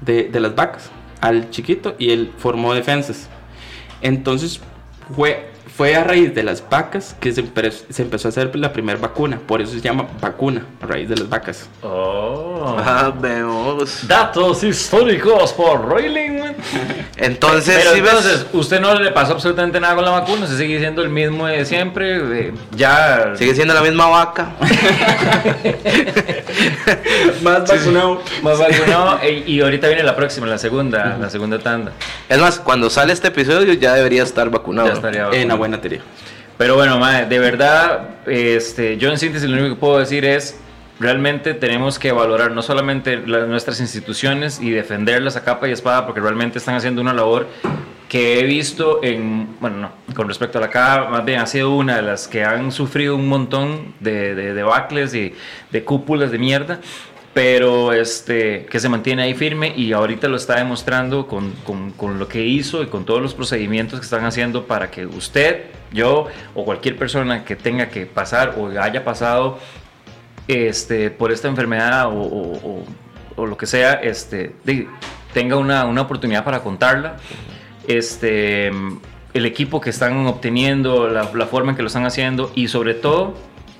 de, de las vacas al chiquito y él formó defensas. Entonces fue, fue a raíz de las vacas que se, empe- se empezó a hacer la primera vacuna. Por eso se llama vacuna, a raíz de las vacas. Oh. Ah, vemos. Datos históricos por Roiling. Entonces, Pero ¿sí ves? entonces, usted no le pasó absolutamente nada con la vacuna, usted sigue siendo el mismo de siempre, de- ya... Sigue siendo la misma vaca. Más vacunado. Más vacunado, e- y ahorita viene la próxima, la segunda, la segunda tanda. Es más, cuando sale este episodio ya debería estar vacunado. Ya estaría En vacunado. la buena teoría. Pero bueno, mae, de verdad, este, yo en síntesis lo único que puedo decir es, realmente tenemos que valorar no solamente la- nuestras instituciones y defenderlas a capa y espada, porque realmente están haciendo una labor que he visto en, bueno, no, con respecto a la CAA, más bien ha sido una de las que han sufrido un montón de, de debacles y de cúpulas de mierda, pero este, que se mantiene ahí firme y ahorita lo está demostrando con, con- con lo que hizo y con todos los procedimientos que están haciendo para que usted, yo o cualquier persona que tenga que pasar o haya pasado este, por esta enfermedad o, o- o- o lo que sea, este, de- tenga una, una oportunidad para contarla. Este, el equipo que están obteniendo, la, la forma en que lo están haciendo y sobre todo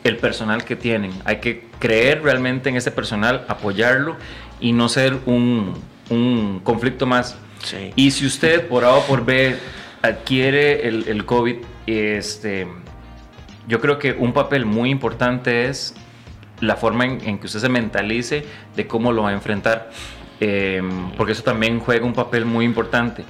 el personal que tienen. Hay que creer realmente en ese personal, apoyarlo y no ser un, un conflicto más. Sí. Y si usted por A o por B adquiere el, el COVID, este, yo creo que un papel muy importante es la forma en, que usted se mentalice de cómo lo va a enfrentar, Eh, porque eso también juega un papel muy importante.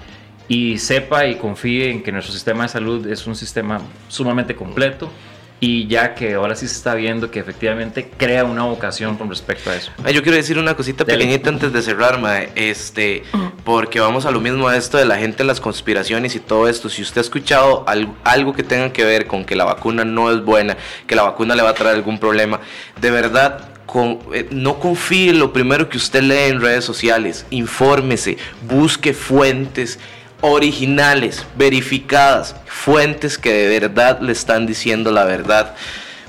Y sepa y confíe en que nuestro sistema de salud es un sistema sumamente completo y ya que ahora sí se está viendo que efectivamente crea una vocación con respecto a eso. Ay, yo quiero decir una cosita Dale. pequeñita antes de cerrar, mae. Este, porque vamos a lo mismo a esto de la gente, las conspiraciones y todo esto. Si usted ha escuchado al- algo que tenga que ver con que la vacuna no es buena, que la vacuna le va a traer algún problema, de verdad. con- eh, no confíe en lo primero que usted lee en redes sociales, infórmese, busque fuentes originales, verificadas, fuentes que de verdad le están diciendo la verdad.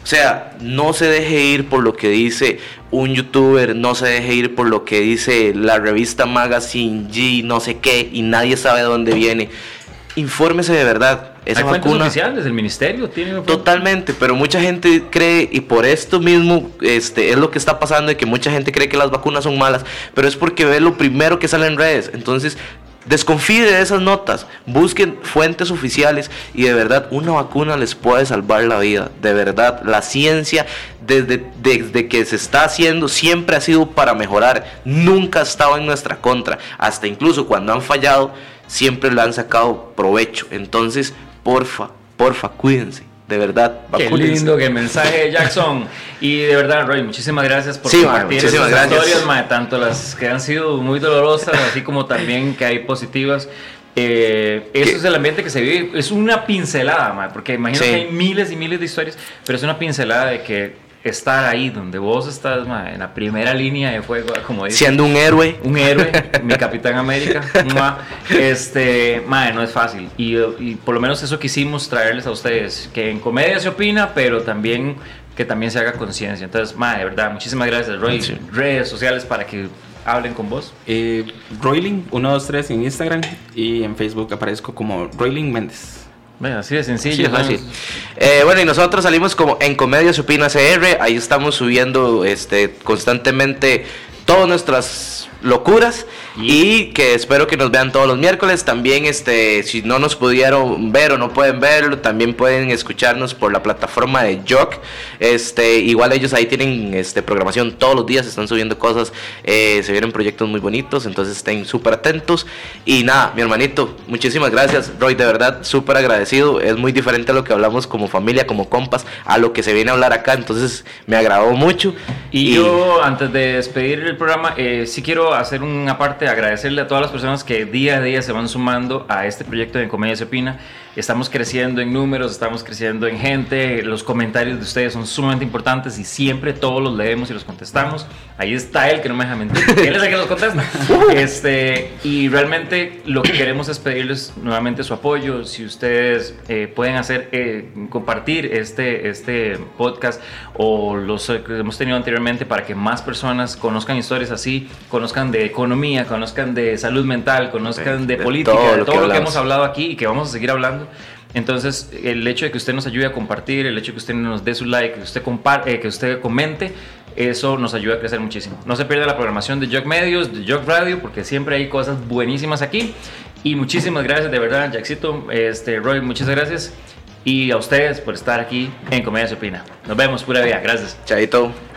O sea, no se deje ir por lo que dice un youtuber, no se deje ir por lo que dice la revista Magazine G, no sé qué, y nadie sabe de dónde viene. Infórmese de verdad. Esa Hay vacuna. oficiales, el ministerio tiene Totalmente, pero mucha gente cree, y por esto mismo este, es lo que está pasando, de que mucha gente cree que las vacunas son malas, pero es porque ve lo primero que sale en redes. Entonces, desconfíe de esas notas, busquen fuentes oficiales y de verdad una vacuna les puede salvar la vida. De verdad, la ciencia desde, desde que se está haciendo siempre ha sido para mejorar, nunca ha estado en nuestra contra, hasta incluso cuando han fallado, siempre le han sacado provecho. Entonces, porfa, porfa, cuídense. De verdad, Qué lindo, qué mensaje Jackson. Y de verdad, Roy, muchísimas gracias por Sí, compartir muchísimas esas gracias. historias, mae, tanto las que han sido muy dolorosas, así como también que hay positivas. Eh, eso ¿Qué? es el ambiente que se vive. Es una pincelada, mae, porque imagino Sí. que hay miles y miles de historias, pero es una pincelada de que estar ahí donde vos estás, en la primera línea de fuego, como dice Siendo un héroe. un héroe, mi Capitán América. Este, madre, no es fácil. Y, y por lo menos eso quisimos traerles a ustedes. Que en comedia se opina, pero también que también se haga conciencia. Entonces, madre, de verdad, muchísimas gracias, Roy. Sí. Redes sociales para que hablen con vos. Eh, Roiling 123 en Instagram y en Facebook aparezco como Roiling Méndez. Bueno, así de Sí, sencillo. fácil. Eh, bueno, y nosotros salimos como en Comedia Se Opina CR. Ahí estamos subiendo este, constantemente todas nuestras locuras y que espero que nos vean todos los miércoles. También este si no nos pudieron ver o no pueden verlo, también pueden escucharnos por la plataforma de Jock. Este, igual ellos ahí tienen este programación todos los días, están subiendo cosas, eh, se vienen proyectos muy bonitos, entonces estén súper atentos. Y nada, mi hermanito, muchísimas gracias, Roy, de verdad, súper agradecido. Es muy diferente a lo que hablamos como familia, como compas, a lo que se viene a hablar acá, entonces me agradó mucho. Y, yo, antes de despedir el programa, eh, sí quiero hacer una parte, agradecerle a todas las personas que día a día se van sumando a este proyecto de Comedia Se Opina. Estamos creciendo en números, estamos creciendo en gente, los comentarios de ustedes son sumamente importantes y siempre todos los leemos y los contestamos. Ahí está él que no me deja mentir, él es el que los contesta. Este, y realmente lo que queremos es pedirles nuevamente su apoyo. Si ustedes eh, pueden hacer, eh, compartir este, este podcast o los que hemos tenido anteriormente para que más personas conozcan historias así, conozcan de economía, conozcan de salud mental, conozcan de, política, de todo lo que hemos hablado aquí y que vamos a seguir hablando entonces, el hecho de que usted nos ayude a compartir, el hecho de que usted nos dé su like, que usted, eh, que usted comente, eso nos ayuda a crecer muchísimo. No se pierda la programación de Jog Medios, de Jog Radio, porque siempre hay cosas buenísimas aquí. Y muchísimas gracias, de verdad, Jackcito, este, Roy, muchas gracias. Y a ustedes por estar aquí en Comedia Se Opina. Nos vemos, pura vida. Gracias. Chaito.